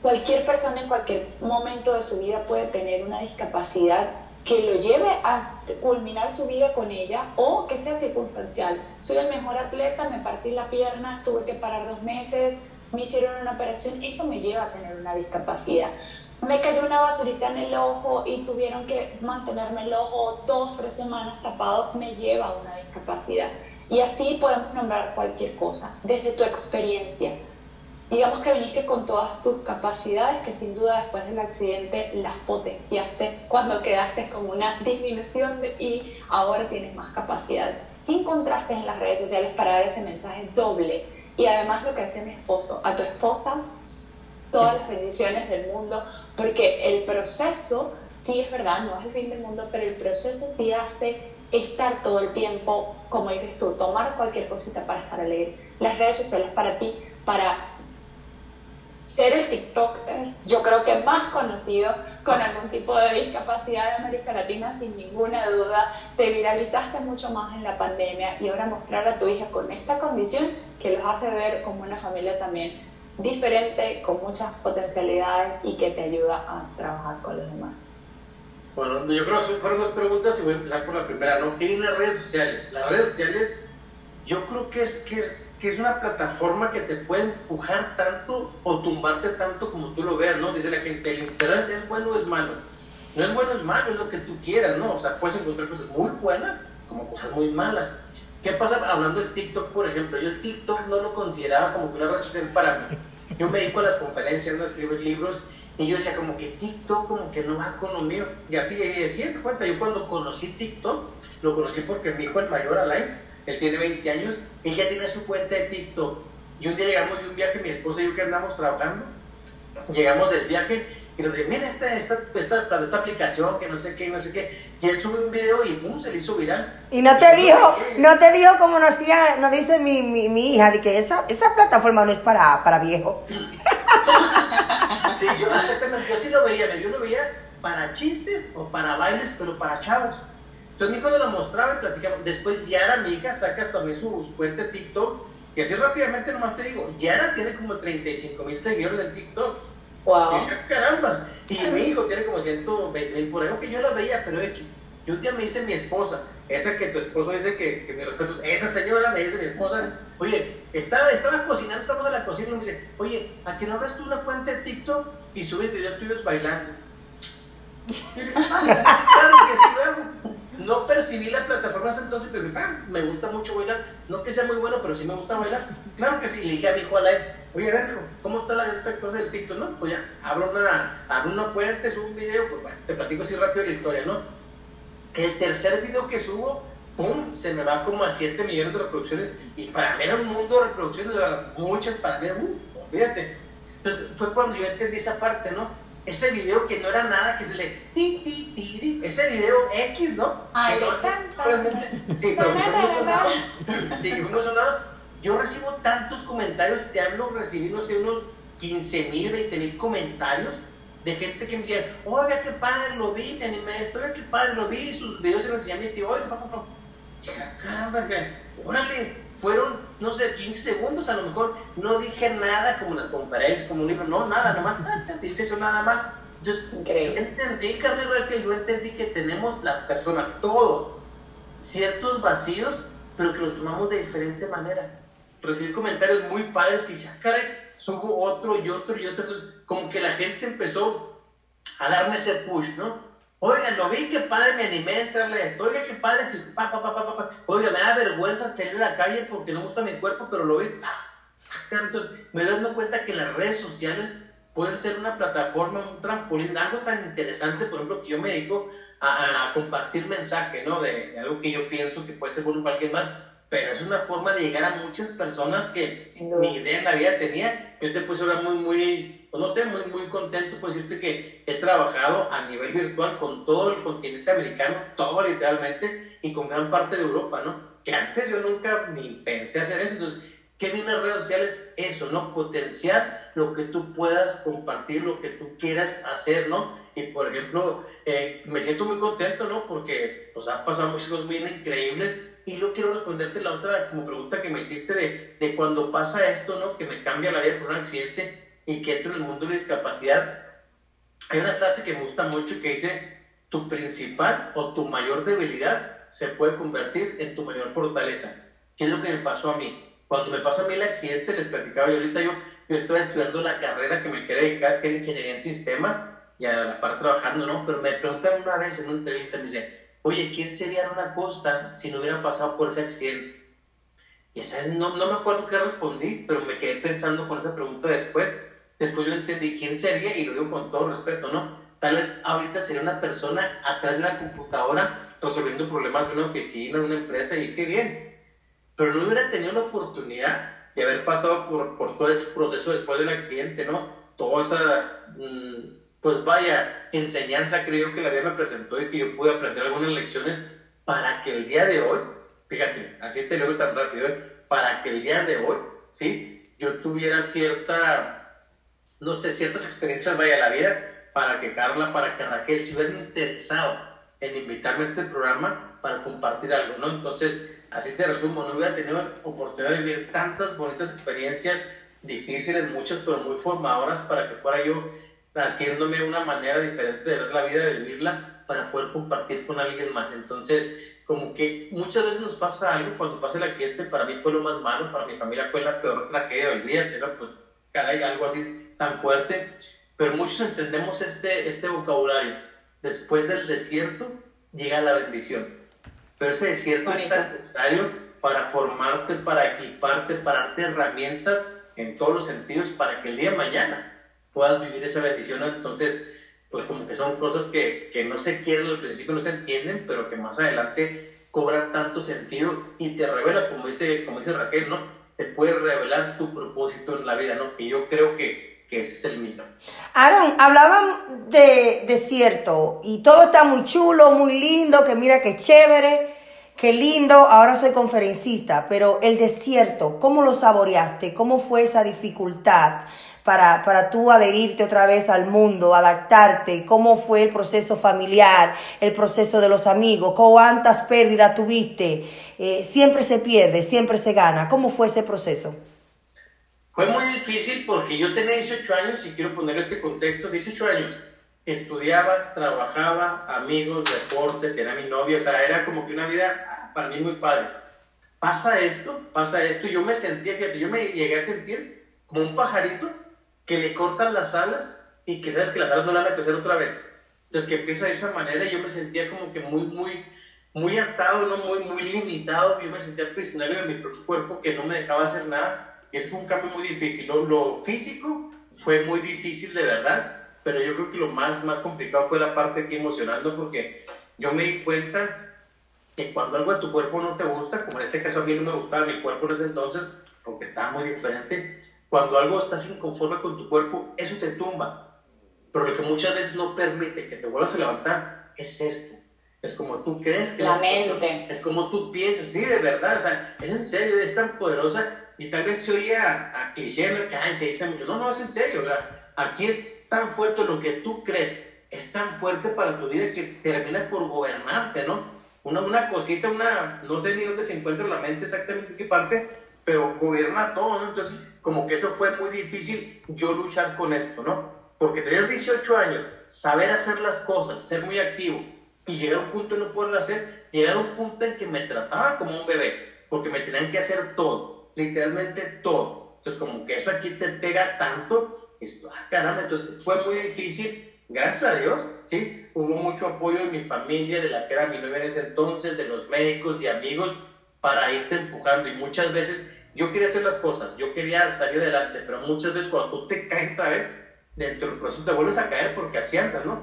cualquier persona en cualquier momento de su vida puede tener una discapacidad que lo lleve a culminar su vida con ella o que sea circunstancial. Soy el mejor atleta, me partí la pierna, tuve que parar dos meses, me hicieron una operación, eso me lleva a tener una discapacidad. Me cayó una basurita en el ojo y tuvieron que mantenerme el ojo dos, tres semanas tapado, me lleva a una discapacidad. Y así podemos nombrar cualquier cosa, desde tu experiencia. Digamos que viniste con todas tus capacidades, que sin duda después del accidente las potenciaste cuando quedaste con una disminución y ahora tienes más capacidad. ¿Qué encontraste en las redes sociales para dar ese mensaje doble? Y además lo que hace mi esposo, a tu esposa, todas las bendiciones del mundo, porque el proceso, sí es verdad, no es el fin del mundo, pero el proceso te hace estar todo el tiempo, como dices tú, tomar cualquier cosita para estar alegre. Las redes sociales para ti, para ser el TikTok, yo creo que más conocido con algún tipo de discapacidad de América Latina, sin ninguna duda. Te viralizaste mucho más en la pandemia y ahora mostrar a tu hija con esta condición que los hace ver como una familia también diferente, con muchas potencialidades y que te ayuda a trabajar con los demás. Bueno, yo creo que fueron dos preguntas y voy a empezar por la primera, ¿no? ¿Qué las redes sociales? Las redes sociales, yo creo que es que que es una plataforma que te puede empujar tanto o tumbarte tanto como tú lo veas, ¿no? Dice la gente, el internet es bueno o es malo. No es bueno o es malo, es lo que tú quieras, ¿no? O sea, puedes encontrar cosas muy buenas como cosas muy malas. ¿Qué pasa hablando del TikTok, por ejemplo? Yo el TikTok no lo consideraba como que una red social para mí. Yo me dedico a las conferencias, no a escribir libros, y yo decía como que TikTok como que no va con lo mío. Y así, y así se cuenta, yo cuando conocí TikTok, lo conocí porque mi hijo el mayor, Alain, él tiene 20 años, él ya tiene su cuenta de TikTok. Y un día llegamos de un viaje, mi esposa y yo que andamos trabajando, llegamos del viaje y nos dice, mira esta, esta, esta, esta, aplicación que no sé qué, no sé qué. Y él sube un video y pum, se le hizo viral. Y no te dijo, no te dijo como nos, hacía, nos dice mi, mi, mi, hija, de que esa, esa plataforma no es para, para viejos. sí, yo, yo sí lo veía, yo lo veía para chistes o para bailes, pero para chavos. Entonces mi hijo nos lo mostraba y platicamos. Después Yara, mi hija, saca también su, cuenta de TikTok. Y así rápidamente nomás te digo, Yara tiene como 35 mil seguidores en TikTok. Wow. Y yo, caramba. Y mi hijo tiene como 120 mil. Por eso que yo lo veía, pero X. Y un día me dice mi esposa, esa que tu esposo dice que, que mi respeto, esa señora me dice mi esposa, oye, estaba, estaba cocinando, estamos en la cocina y me dice, oye, ¿a que no abres tú una cuenta de TikTok y subes videos tuyos bailando? claro que sí luego. No percibí la plataforma hasta entonces, pero ah, me gusta mucho bailar. No que sea muy bueno, pero sí me gusta bailar. Claro que sí. Le dije a mi hijo Alain, oye, a ver, ¿cómo está la, esta cosa del TikTok? No, pues ya, abro una, abro una cuenta, subo un video, pues bueno, te platico así rápido la historia, ¿no? El tercer video que subo, ¡pum! Se me va como a 7 millones de reproducciones. Y para mí era un mundo de reproducciones, muchas para mí, uh, olvídate. Entonces fue cuando yo entendí esa parte, ¿no? ese video que no era nada, que se le ti, ti, ti, ti ese video X, ¿no? Ay, no, sí, pero sí, que sonados. Yo recibo tantos comentarios, te hablo, recibí, no sé, unos 15 mil, 20 mil comentarios de gente que me decía, oiga, qué padre, lo vi, me animé esto, oiga, qué padre, lo vi, sus videos se los enseñé a mi tío, oiga, papá, papá. Caramba, órale, fueron, no sé, 15 segundos, a lo mejor no dije nada como en las conferencias, como un libro, no, nada, nomás, te dice eso nada más. Entonces, entendí, Carmen, es que yo entendí que tenemos las personas, todos, ciertos vacíos, pero que los tomamos de diferente manera. Recibí comentarios muy padres que dije, ah, caray, subo otro y otro y otro. Entonces, como que la gente empezó a darme ese push, ¿no? Oiga, lo vi, qué padre, me animé a entrarle a esto. Oiga, qué padre, que pa, pa, pa, pa, pa. Oiga, me da vergüenza salir a la calle porque no gusta mi cuerpo, pero lo vi. Entonces, me doy cuenta que las redes sociales pueden ser una plataforma, un trampolín, algo tan interesante, por ejemplo, que yo me dedico a, compartir mensaje, ¿no? De, algo que yo pienso que puede ser bueno para alguien más, pero es una forma de llegar a muchas personas que ni idea en la vida tenía. Yo te puse ahora muy, muy pues, no sé, muy, muy contento por decirte que he trabajado a nivel virtual con todo el continente americano, todo literalmente, y con gran parte de Europa, ¿no? Que antes yo nunca ni pensé hacer eso. Entonces, ¿qué viene en redes sociales? Eso, ¿no? Potenciar lo que tú puedas compartir, lo que tú quieras hacer, ¿no? Y por ejemplo, eh, me siento muy contento, ¿no? Porque pues han pasado muchas cosas muy increíbles y yo quiero responderte la otra como pregunta que me hiciste de, de cuando pasa esto, ¿no? Que me cambia la vida por un accidente y que entro en el mundo de la discapacidad, hay una frase que me gusta mucho que dice, tu principal o tu mayor debilidad se puede convertir en tu mayor fortaleza. ¿Qué es lo que me pasó a mí? cuando me pasa a mí el accidente, les platicaba, yo ahorita yo, yo estaba estudiando la carrera que me quería dedicar, que era ingeniería en sistemas, y a la par trabajando, ¿no? Pero me preguntaron una vez en una entrevista, me dice, oye, ¿quién sería una Costa si no hubiera pasado por ese accidente? Y esa no, no me acuerdo qué respondí, pero me quedé pensando con esa pregunta después. Después yo entendí quién sería, y lo digo con todo respeto, ¿no? Tal vez ahorita sería una persona atrás de la computadora resolviendo problemas de una oficina, de una empresa, y qué bien. Pero no hubiera tenido la oportunidad de haber pasado por, por todo ese proceso después del accidente, ¿no? Toda esa, mm, pues vaya, enseñanza creo que la vida me presentó y que yo pude aprender algunas lecciones para que el día de hoy, fíjate, así te lo digo tan rápido, ¿eh? para que el día de hoy, ¿sí? Yo tuviera cierta, no sé, ciertas experiencias, vaya, la vida, para que Carla, para que Raquel se hubieran interesado en invitarme a este programa para compartir algo, ¿no? Entonces, así te resumo, no hubiera tenido oportunidad de vivir tantas bonitas experiencias, difíciles, muchas, pero muy formadoras para que fuera yo haciéndome una manera diferente de ver la vida, de vivirla, para poder compartir con alguien más. Entonces, como que muchas veces nos pasa algo, cuando pasa el accidente, para mí fue lo más malo, para mi familia fue la peor tragedia, olvídate, ¿no? Pues, caray, algo así tan fuerte, pero muchos entendemos este, este vocabulario. Después del desierto llega la bendición. Pero ese desierto es necesario para formarte, para equiparte, para darte herramientas en todos los sentidos para que el día de mañana puedas vivir esa bendición. Entonces, pues como que son cosas que, que no se quieren al principio, no se entienden, pero que más adelante cobran tanto sentido y te revela, como dice, como dice Raquel, ¿no? Te puede revelar tu propósito en la vida, ¿no? Que yo creo que, que ese es el mito. Aaron, hablaban de desierto y todo está muy chulo, muy lindo, que mira qué chévere, qué lindo, ahora soy conferencista, pero el desierto, ¿cómo lo saboreaste? ¿Cómo fue esa dificultad? Para, para tú adherirte otra vez al mundo, adaptarte, cómo fue el proceso familiar, el proceso de los amigos, cuántas pérdidas tuviste, eh, siempre se pierde, siempre se gana, ¿cómo fue ese proceso? Fue muy difícil porque yo tenía 18 años y quiero poner este contexto, 18 años, estudiaba, trabajaba, amigos, deporte, tenía mi novia, o sea, era como que una vida para mí muy padre. Pasa esto, pasa esto, yo me sentía, yo me llegué a sentir como un pajarito que le cortan las alas y que sabes que las alas no van a crecer otra vez. Entonces que empieza de esa manera y yo me sentía como que muy, muy, muy atado, ¿no? muy, muy limitado, yo me sentía prisionero de mi propio cuerpo que no me dejaba hacer nada. Fue un cambio muy difícil. Lo, físico fue muy difícil de verdad, pero yo creo que lo más, más complicado fue la parte que emocionando porque yo me di cuenta que cuando algo a tu cuerpo no te gusta, como en este caso a mí no me gustaba mi cuerpo en ese entonces, porque estaba muy diferente, cuando algo estás inconforme con tu cuerpo, eso te tumba. Pero lo que muchas veces no permite que te vuelvas a levantar es esto. Es como tú crees que... La mente. Es como tú piensas. Sí, de verdad. O sea, es en serio, es tan poderosa. Y tal vez se oye a, a cliché en se dice mucho. No, no, es en serio. O sea, aquí es tan fuerte lo que tú crees. Es tan fuerte para tu vida que termina por gobernarte, ¿no? Una, una cosita, una... No sé ni dónde se encuentra la mente exactamente en qué parte, pero gobierna todo, ¿no? Entonces como que eso fue muy difícil yo luchar con esto, ¿no? Porque tener 18 años, saber hacer las cosas, ser muy activo y llegar a un punto de no poderlo hacer, llegar a un punto en que me trataban como un bebé, porque me tenían que hacer todo, literalmente todo. Entonces, como que eso aquí te pega tanto, es, ah, caramba, entonces fue muy difícil, gracias a Dios, ¿sí? Hubo mucho apoyo de mi familia, de la que era mi novia en ese entonces, de los médicos, de amigos, para irte empujando y muchas veces yo quería hacer las cosas, yo quería salir adelante, pero muchas veces cuando tú te caes otra vez, dentro del proceso te vuelves a caer porque así andas, ¿no?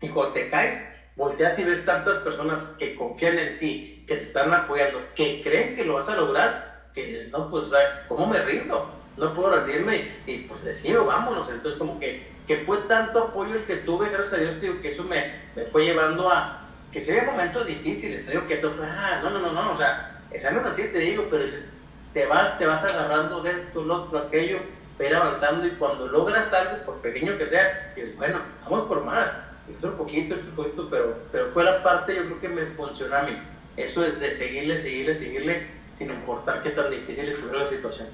Y cuando te caes, volteas y ves tantas personas que confían en ti, que te están apoyando, que creen que lo vas a lograr, que dices, no, pues, ¿cómo me rindo? No puedo rendirme y, pues decido, vámonos. Entonces, como que, que fue tanto apoyo el que tuve, gracias a Dios, digo, que eso me, me fue llevando a que se había momentos difíciles, te digo que tú fue, ah, no, no, no, no, o sea, es así, te digo, pero dices, te vas, te vas agarrando de esto, lo otro, aquello, pero avanzando y cuando logras algo, por pequeño que sea, es bueno, vamos por más, otro poquito, otro poquito, pero, pero fue la parte yo creo que me funcionó a mí. Eso es de seguirle, seguirle, seguirle, sin importar qué tan difícil estuviera la situación.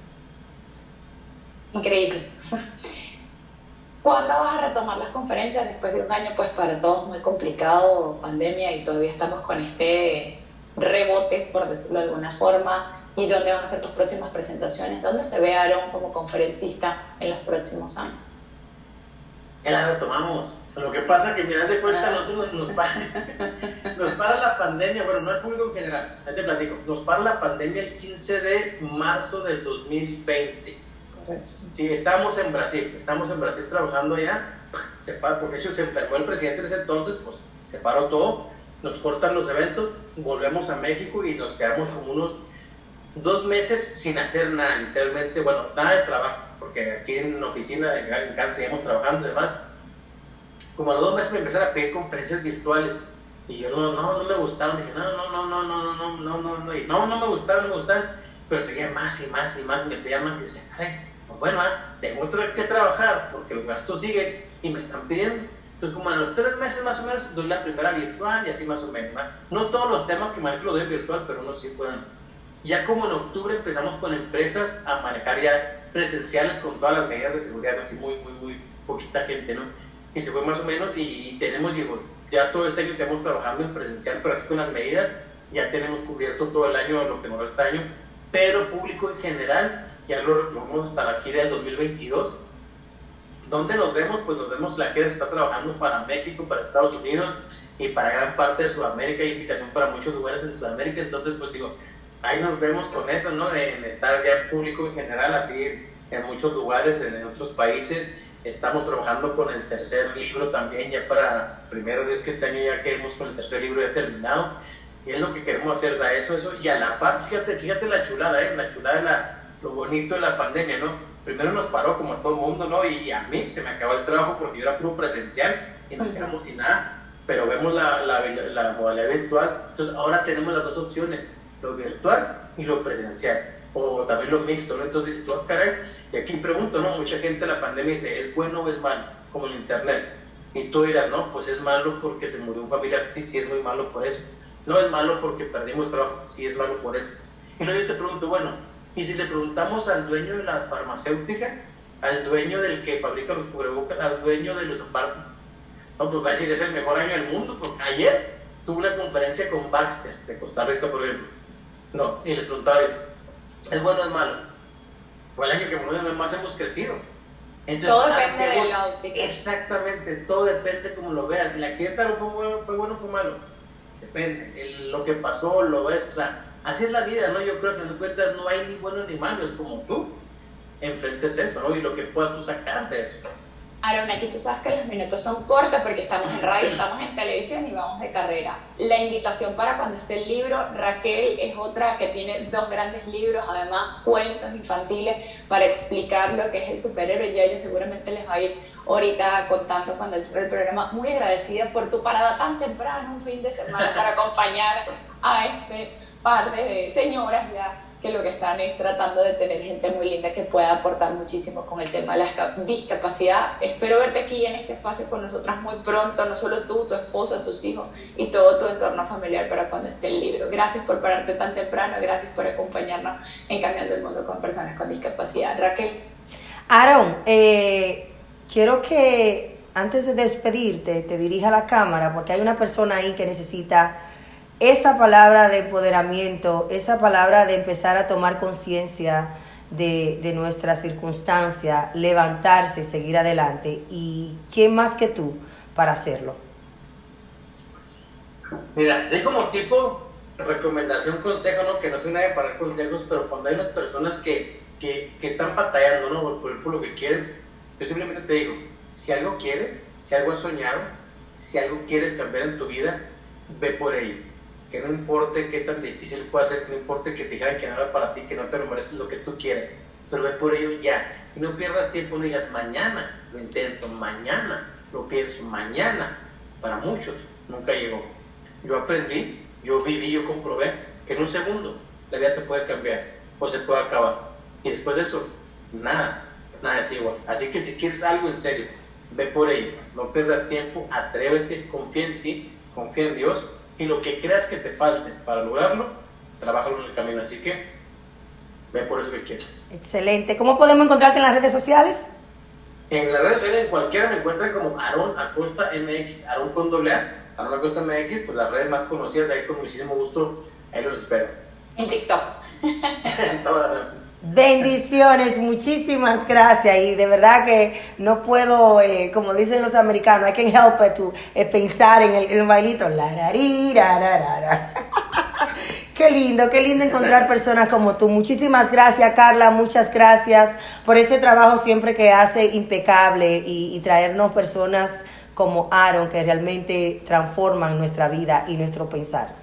Increíble. ¿Cuándo vas a retomar las conferencias después de un año, pues para todos muy complicado, pandemia y todavía estamos con este rebote, por decirlo de alguna forma? ¿Y dónde van a ser tus próximas presentaciones? ¿Dónde se ve Aaron como conferencista en los próximos años? Ya la retomamos. Lo que pasa que, mira, de cuenta, ah. nosotros nos, para, (laughs) nos para la pandemia, bueno, no el público en general, ya te platico, nos para la pandemia el 15 de marzo del 2020. Sí, estábamos en Brasil, estamos en Brasil trabajando allá, se para, porque se enfermó el presidente en ese entonces, pues se paró todo, nos cortan los eventos, volvemos a México y nos quedamos como unos dos meses sin hacer nada, literalmente, bueno, nada de trabajo, porque aquí en oficina, en casa, seguimos trabajando y demás. Como a los dos meses me empezaron a pedir conferencias virtuales. Y yo no, no, no me gustaban. Dije, no, no, no, no, no, no, no, no, no, no, no, no me gustaban, no me gustaban. Pero seguía más y más y más, me pedían más y decía, pues bueno, ah, tengo que trabajar porque los gastos siguen y me están pidiendo. Entonces, como a los tres meses más o menos, doy la primera virtual y así más o menos. No todos los temas que manejo lo doy virtual, pero unos sí pueden ya como en octubre empezamos con empresas a manejar ya presenciales con todas las medidas de seguridad, así muy, muy, muy poquita gente, ¿no? Y se fue más o menos y, tenemos, digo, ya todo este año estamos trabajando en presencial, pero así con las medidas, ya tenemos cubierto todo el año lo que nos este año, pero público en general, ya lo retomamos hasta la gira del 2022. ¿Dónde nos vemos? Pues nos vemos, la gira se está trabajando para México, para Estados Unidos y para gran parte de Sudamérica, hay invitación para muchos lugares en Sudamérica, entonces pues digo, ahí nos vemos con eso, ¿no? En estar ya en público en general, así en muchos lugares, en otros países. Estamos trabajando con el tercer libro también, ya para primero Dios que este año ya queremos con el tercer libro ya terminado. Y es lo que queremos hacer, o sea, eso, eso. Y a la par, fíjate, fíjate la chulada, ¿eh? La chulada, la, lo bonito de la pandemia, ¿no? Primero nos paró como a todo el mundo, ¿no? Y, a mí se me acabó el trabajo porque yo era puro presencial y nos quedamos sin nada. Pero vemos la, la, la modalidad virtual. Entonces ahora tenemos las dos opciones lo virtual y lo presencial, o también lo mixto, ¿no? Entonces tú, ah, caray, y aquí pregunto, ¿no? Mucha gente la pandemia dice, ¿es bueno o es malo? Como el internet. Y tú dirás, no, pues es malo porque se murió un familiar, sí, sí es muy malo por eso. No es malo porque perdimos trabajo, sí es malo por eso. Y luego yo te pregunto, bueno, ¿y si le preguntamos al dueño de la farmacéutica, al dueño del que fabrica los cubrebocas, al dueño de los aparatos? No, pues va a decir, es el mejor año del mundo, porque ayer tuve una conferencia con Baxter, de Costa Rica, por ejemplo, no, y le preguntaba ¿es bueno o es malo? Fue el año que más hemos crecido. todo depende de la óptica. Exactamente, todo depende como lo veas. El accidente no fue bueno, fue bueno fue malo. Depende. lo que pasó, lo ves. O sea, así es la vida, ¿no? Yo creo que en cuentas no hay ni bueno ni malo, es como tú enfrentes eso, ¿no? Y lo que puedas tú sacar de eso. Aaron, aquí tú sabes que los minutos son cortos porque estamos en radio, estamos en televisión y vamos de carrera. La invitación para cuando esté el libro, Raquel es otra que tiene dos grandes libros, además cuentos infantiles para explicar lo que es el superhéroe. Y ella seguramente les va a ir ahorita contando cuando el programa. Muy agradecida por tu parada tan temprano, un fin de semana, para acompañar a este par de señoras ya que lo que están es tratando de tener gente muy linda que pueda aportar muchísimo con el tema de la discapacidad. Espero verte aquí en este espacio con nosotras muy pronto, no solo tú, tu esposa, tus hijos y todo tu entorno familiar para cuando esté el libro. Gracias por pararte tan temprano, gracias por acompañarnos en Cambiando el Mundo con Personas con Discapacidad. Raquel. Aaron, eh, quiero que antes de despedirte te dirija a la cámara porque hay una persona ahí que necesita esa palabra de empoderamiento, esa palabra de empezar a tomar conciencia de, de nuestra circunstancia, levantarse seguir adelante. ¿Y quién más que tú para hacerlo? Mira, hay como tipo recomendación, consejo, ¿no? que no soy nadie para dar consejos, pero cuando hay unas personas que, que, que están batallando ¿no? por, por lo que quieren, yo simplemente te digo, si algo quieres, si algo has soñado, si algo quieres cambiar en tu vida, ve por ello que no importe qué tan difícil pueda ser, que no importe que te digan que no era para ti, que no te lo mereces lo que tú quieres, pero ve por ello ya. Y no pierdas tiempo, no digas mañana, lo intento, mañana, lo pienso, mañana. Para muchos nunca llegó. Yo aprendí, yo viví, yo comprobé que en un segundo la vida te puede cambiar o se puede acabar. Y después de eso, nada, nada es igual. Así que si quieres algo en serio, ve por ello, no pierdas tiempo, atrévete, confía en ti, confía en Dios y lo que creas que te falte para lograrlo, trabájalo en el camino. Así que ve por eso que quieres. Excelente. ¿Cómo podemos encontrarte en las redes sociales? En las redes sociales, en cualquiera me encuentran como Aaron Acosta MX, Aaron con doble A, Aaron Acosta MX, pues las redes más conocidas, ahí con muchísimo gusto, ahí los espero. En TikTok. (laughs) Bendiciones, muchísimas gracias y de verdad que no puedo, eh, como dicen los americanos, I can help to eh, pensar en el, el bailito. La, la, (laughs) Qué lindo, qué lindo encontrar personas como tú. Muchísimas gracias, Carla. Muchas gracias por ese trabajo siempre que hace impecable y, traernos personas como Aaron que realmente transforman nuestra vida y nuestro pensar.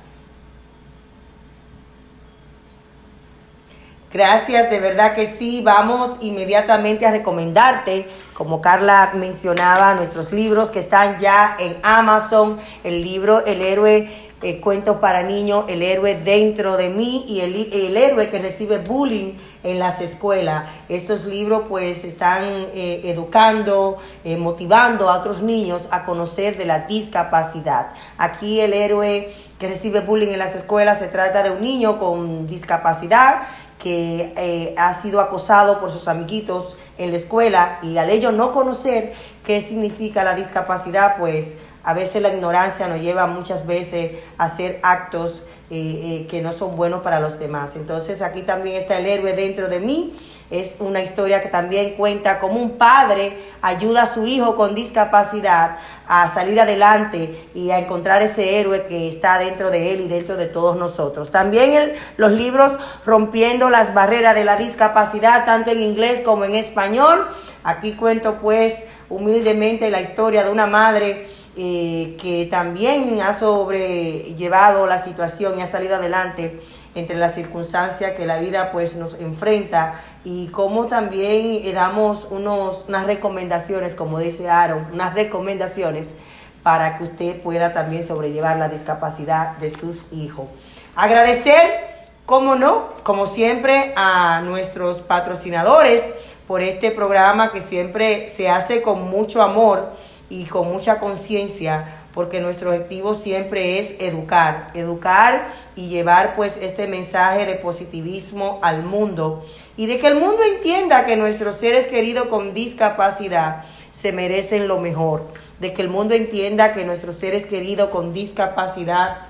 Gracias, de verdad que sí. Vamos inmediatamente a recomendarte, como Carla mencionaba, nuestros libros que están ya en Amazon. El libro El héroe eh, cuentos para niños, El héroe dentro de mí y el, héroe que recibe bullying en las escuelas. Estos libros pues están eh, educando, eh, motivando a otros niños a conocer de la discapacidad. Aquí el héroe que recibe bullying en las escuelas se trata de un niño con discapacidad que ha sido acosado por sus amiguitos en la escuela y al ello no conocer qué significa la discapacidad, pues a veces la ignorancia nos lleva muchas veces a hacer actos eh, eh, que no son buenos para los demás. Entonces aquí también está el héroe dentro de mí. Es una historia que también cuenta cómo un padre ayuda a su hijo con discapacidad a salir adelante y a encontrar ese héroe que está dentro de él y dentro de todos nosotros. También los libros Rompiendo las barreras de la discapacidad, tanto en inglés como en español. Aquí cuento pues humildemente la historia de una madre eh, que también ha sobrellevado la situación y ha salido adelante entre las circunstancias que la vida pues nos enfrenta y como también eh, damos unos, unas recomendaciones, como dice unas recomendaciones para que usted pueda también sobrellevar la discapacidad de sus hijos. Agradecer, como no, como siempre, a nuestros patrocinadores por este programa que siempre se hace con mucho amor y con mucha conciencia, porque nuestro objetivo siempre es educar, educar y llevar pues este mensaje de positivismo al mundo y de que el mundo entienda que nuestros seres queridos con discapacidad se merecen lo mejor, de que el mundo entienda que nuestros seres queridos con discapacidad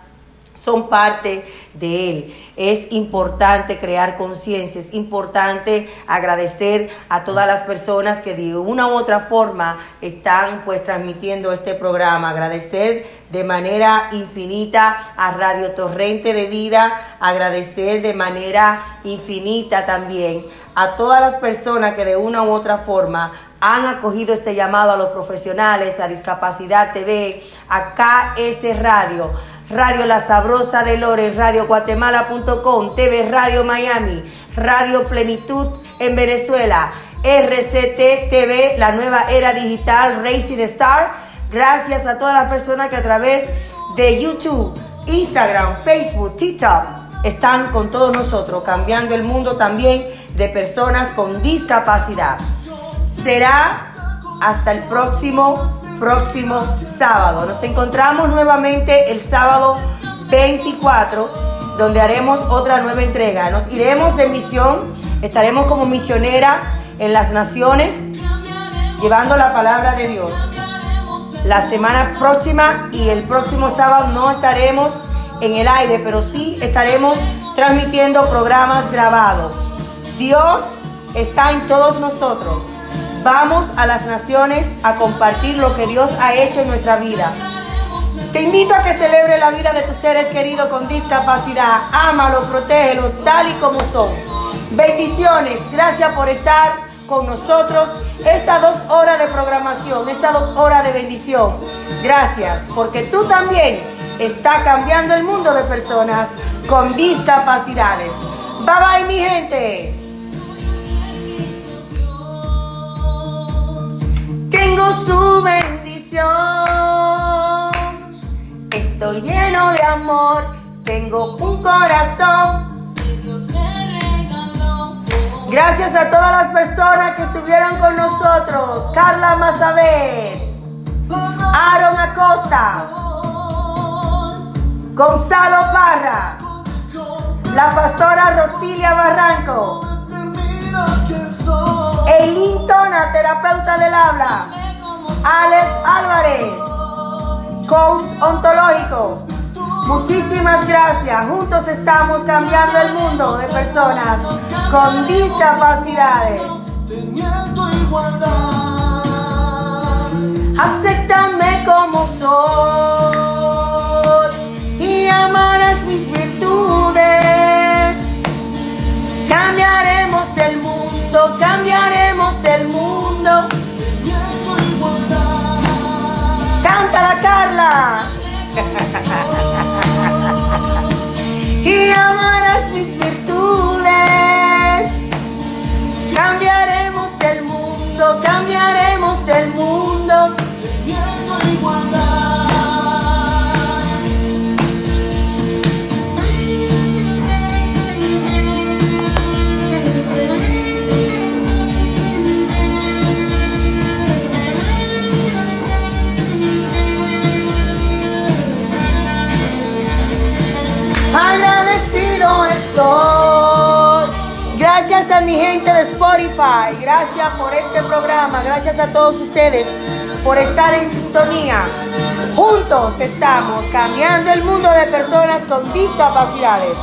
son parte de Él. Es importante crear conciencia, es importante agradecer a todas las personas que de una u otra forma están pues transmitiendo este programa, agradecer de manera infinita a Radio Torrente de Vida, agradecer de manera infinita también a todas las personas que de una u otra forma han acogido este llamado a los profesionales, a Discapacidad TV, a KS Radio Radio La Sabrosa de Lores, Radio Guatemala.com, TV Radio Miami, Radio Plenitud en Venezuela, RCT TV, la nueva era digital, Racing Star. Gracias a todas las personas que a través de YouTube, Instagram, Facebook, TikTok están con todos nosotros, cambiando el mundo también de personas con discapacidad. Será hasta el próximo próximo sábado. Nos encontramos nuevamente el sábado 24, donde haremos otra nueva entrega. Nos iremos de misión, estaremos como misionera en las naciones, llevando la palabra de Dios. La semana próxima y el próximo sábado no estaremos en el aire, pero sí estaremos transmitiendo programas grabados. Dios está en todos nosotros. Vamos a las naciones a compartir lo que Dios ha hecho en nuestra vida. Te invito a que celebre la vida de tus seres queridos con discapacidad. Ámalo, protégelo tal y como son. Bendiciones. Gracias por estar con nosotros estas dos horas de programación, estas dos horas de bendición. Gracias, porque tú también estás cambiando el mundo de personas con discapacidades. Bye bye, mi gente. Tengo su bendición. Estoy lleno de amor, tengo un corazón. Gracias a todas las personas que estuvieron con nosotros. Carla Mazabet, Aaron Acosta, Gonzalo Parra, la pastora Rosilia Barranco, Elintona, terapeuta del habla. Alex Álvarez, coach ontológico. Muchísimas gracias. Juntos estamos cambiando el mundo de personas con discapacidades. Acéptame como soy Cántala, Carla. y gente de Spotify. Gracias por este programa. Gracias a todos ustedes por estar en sintonía. Juntos estamos cambiando el mundo de personas con discapacidades.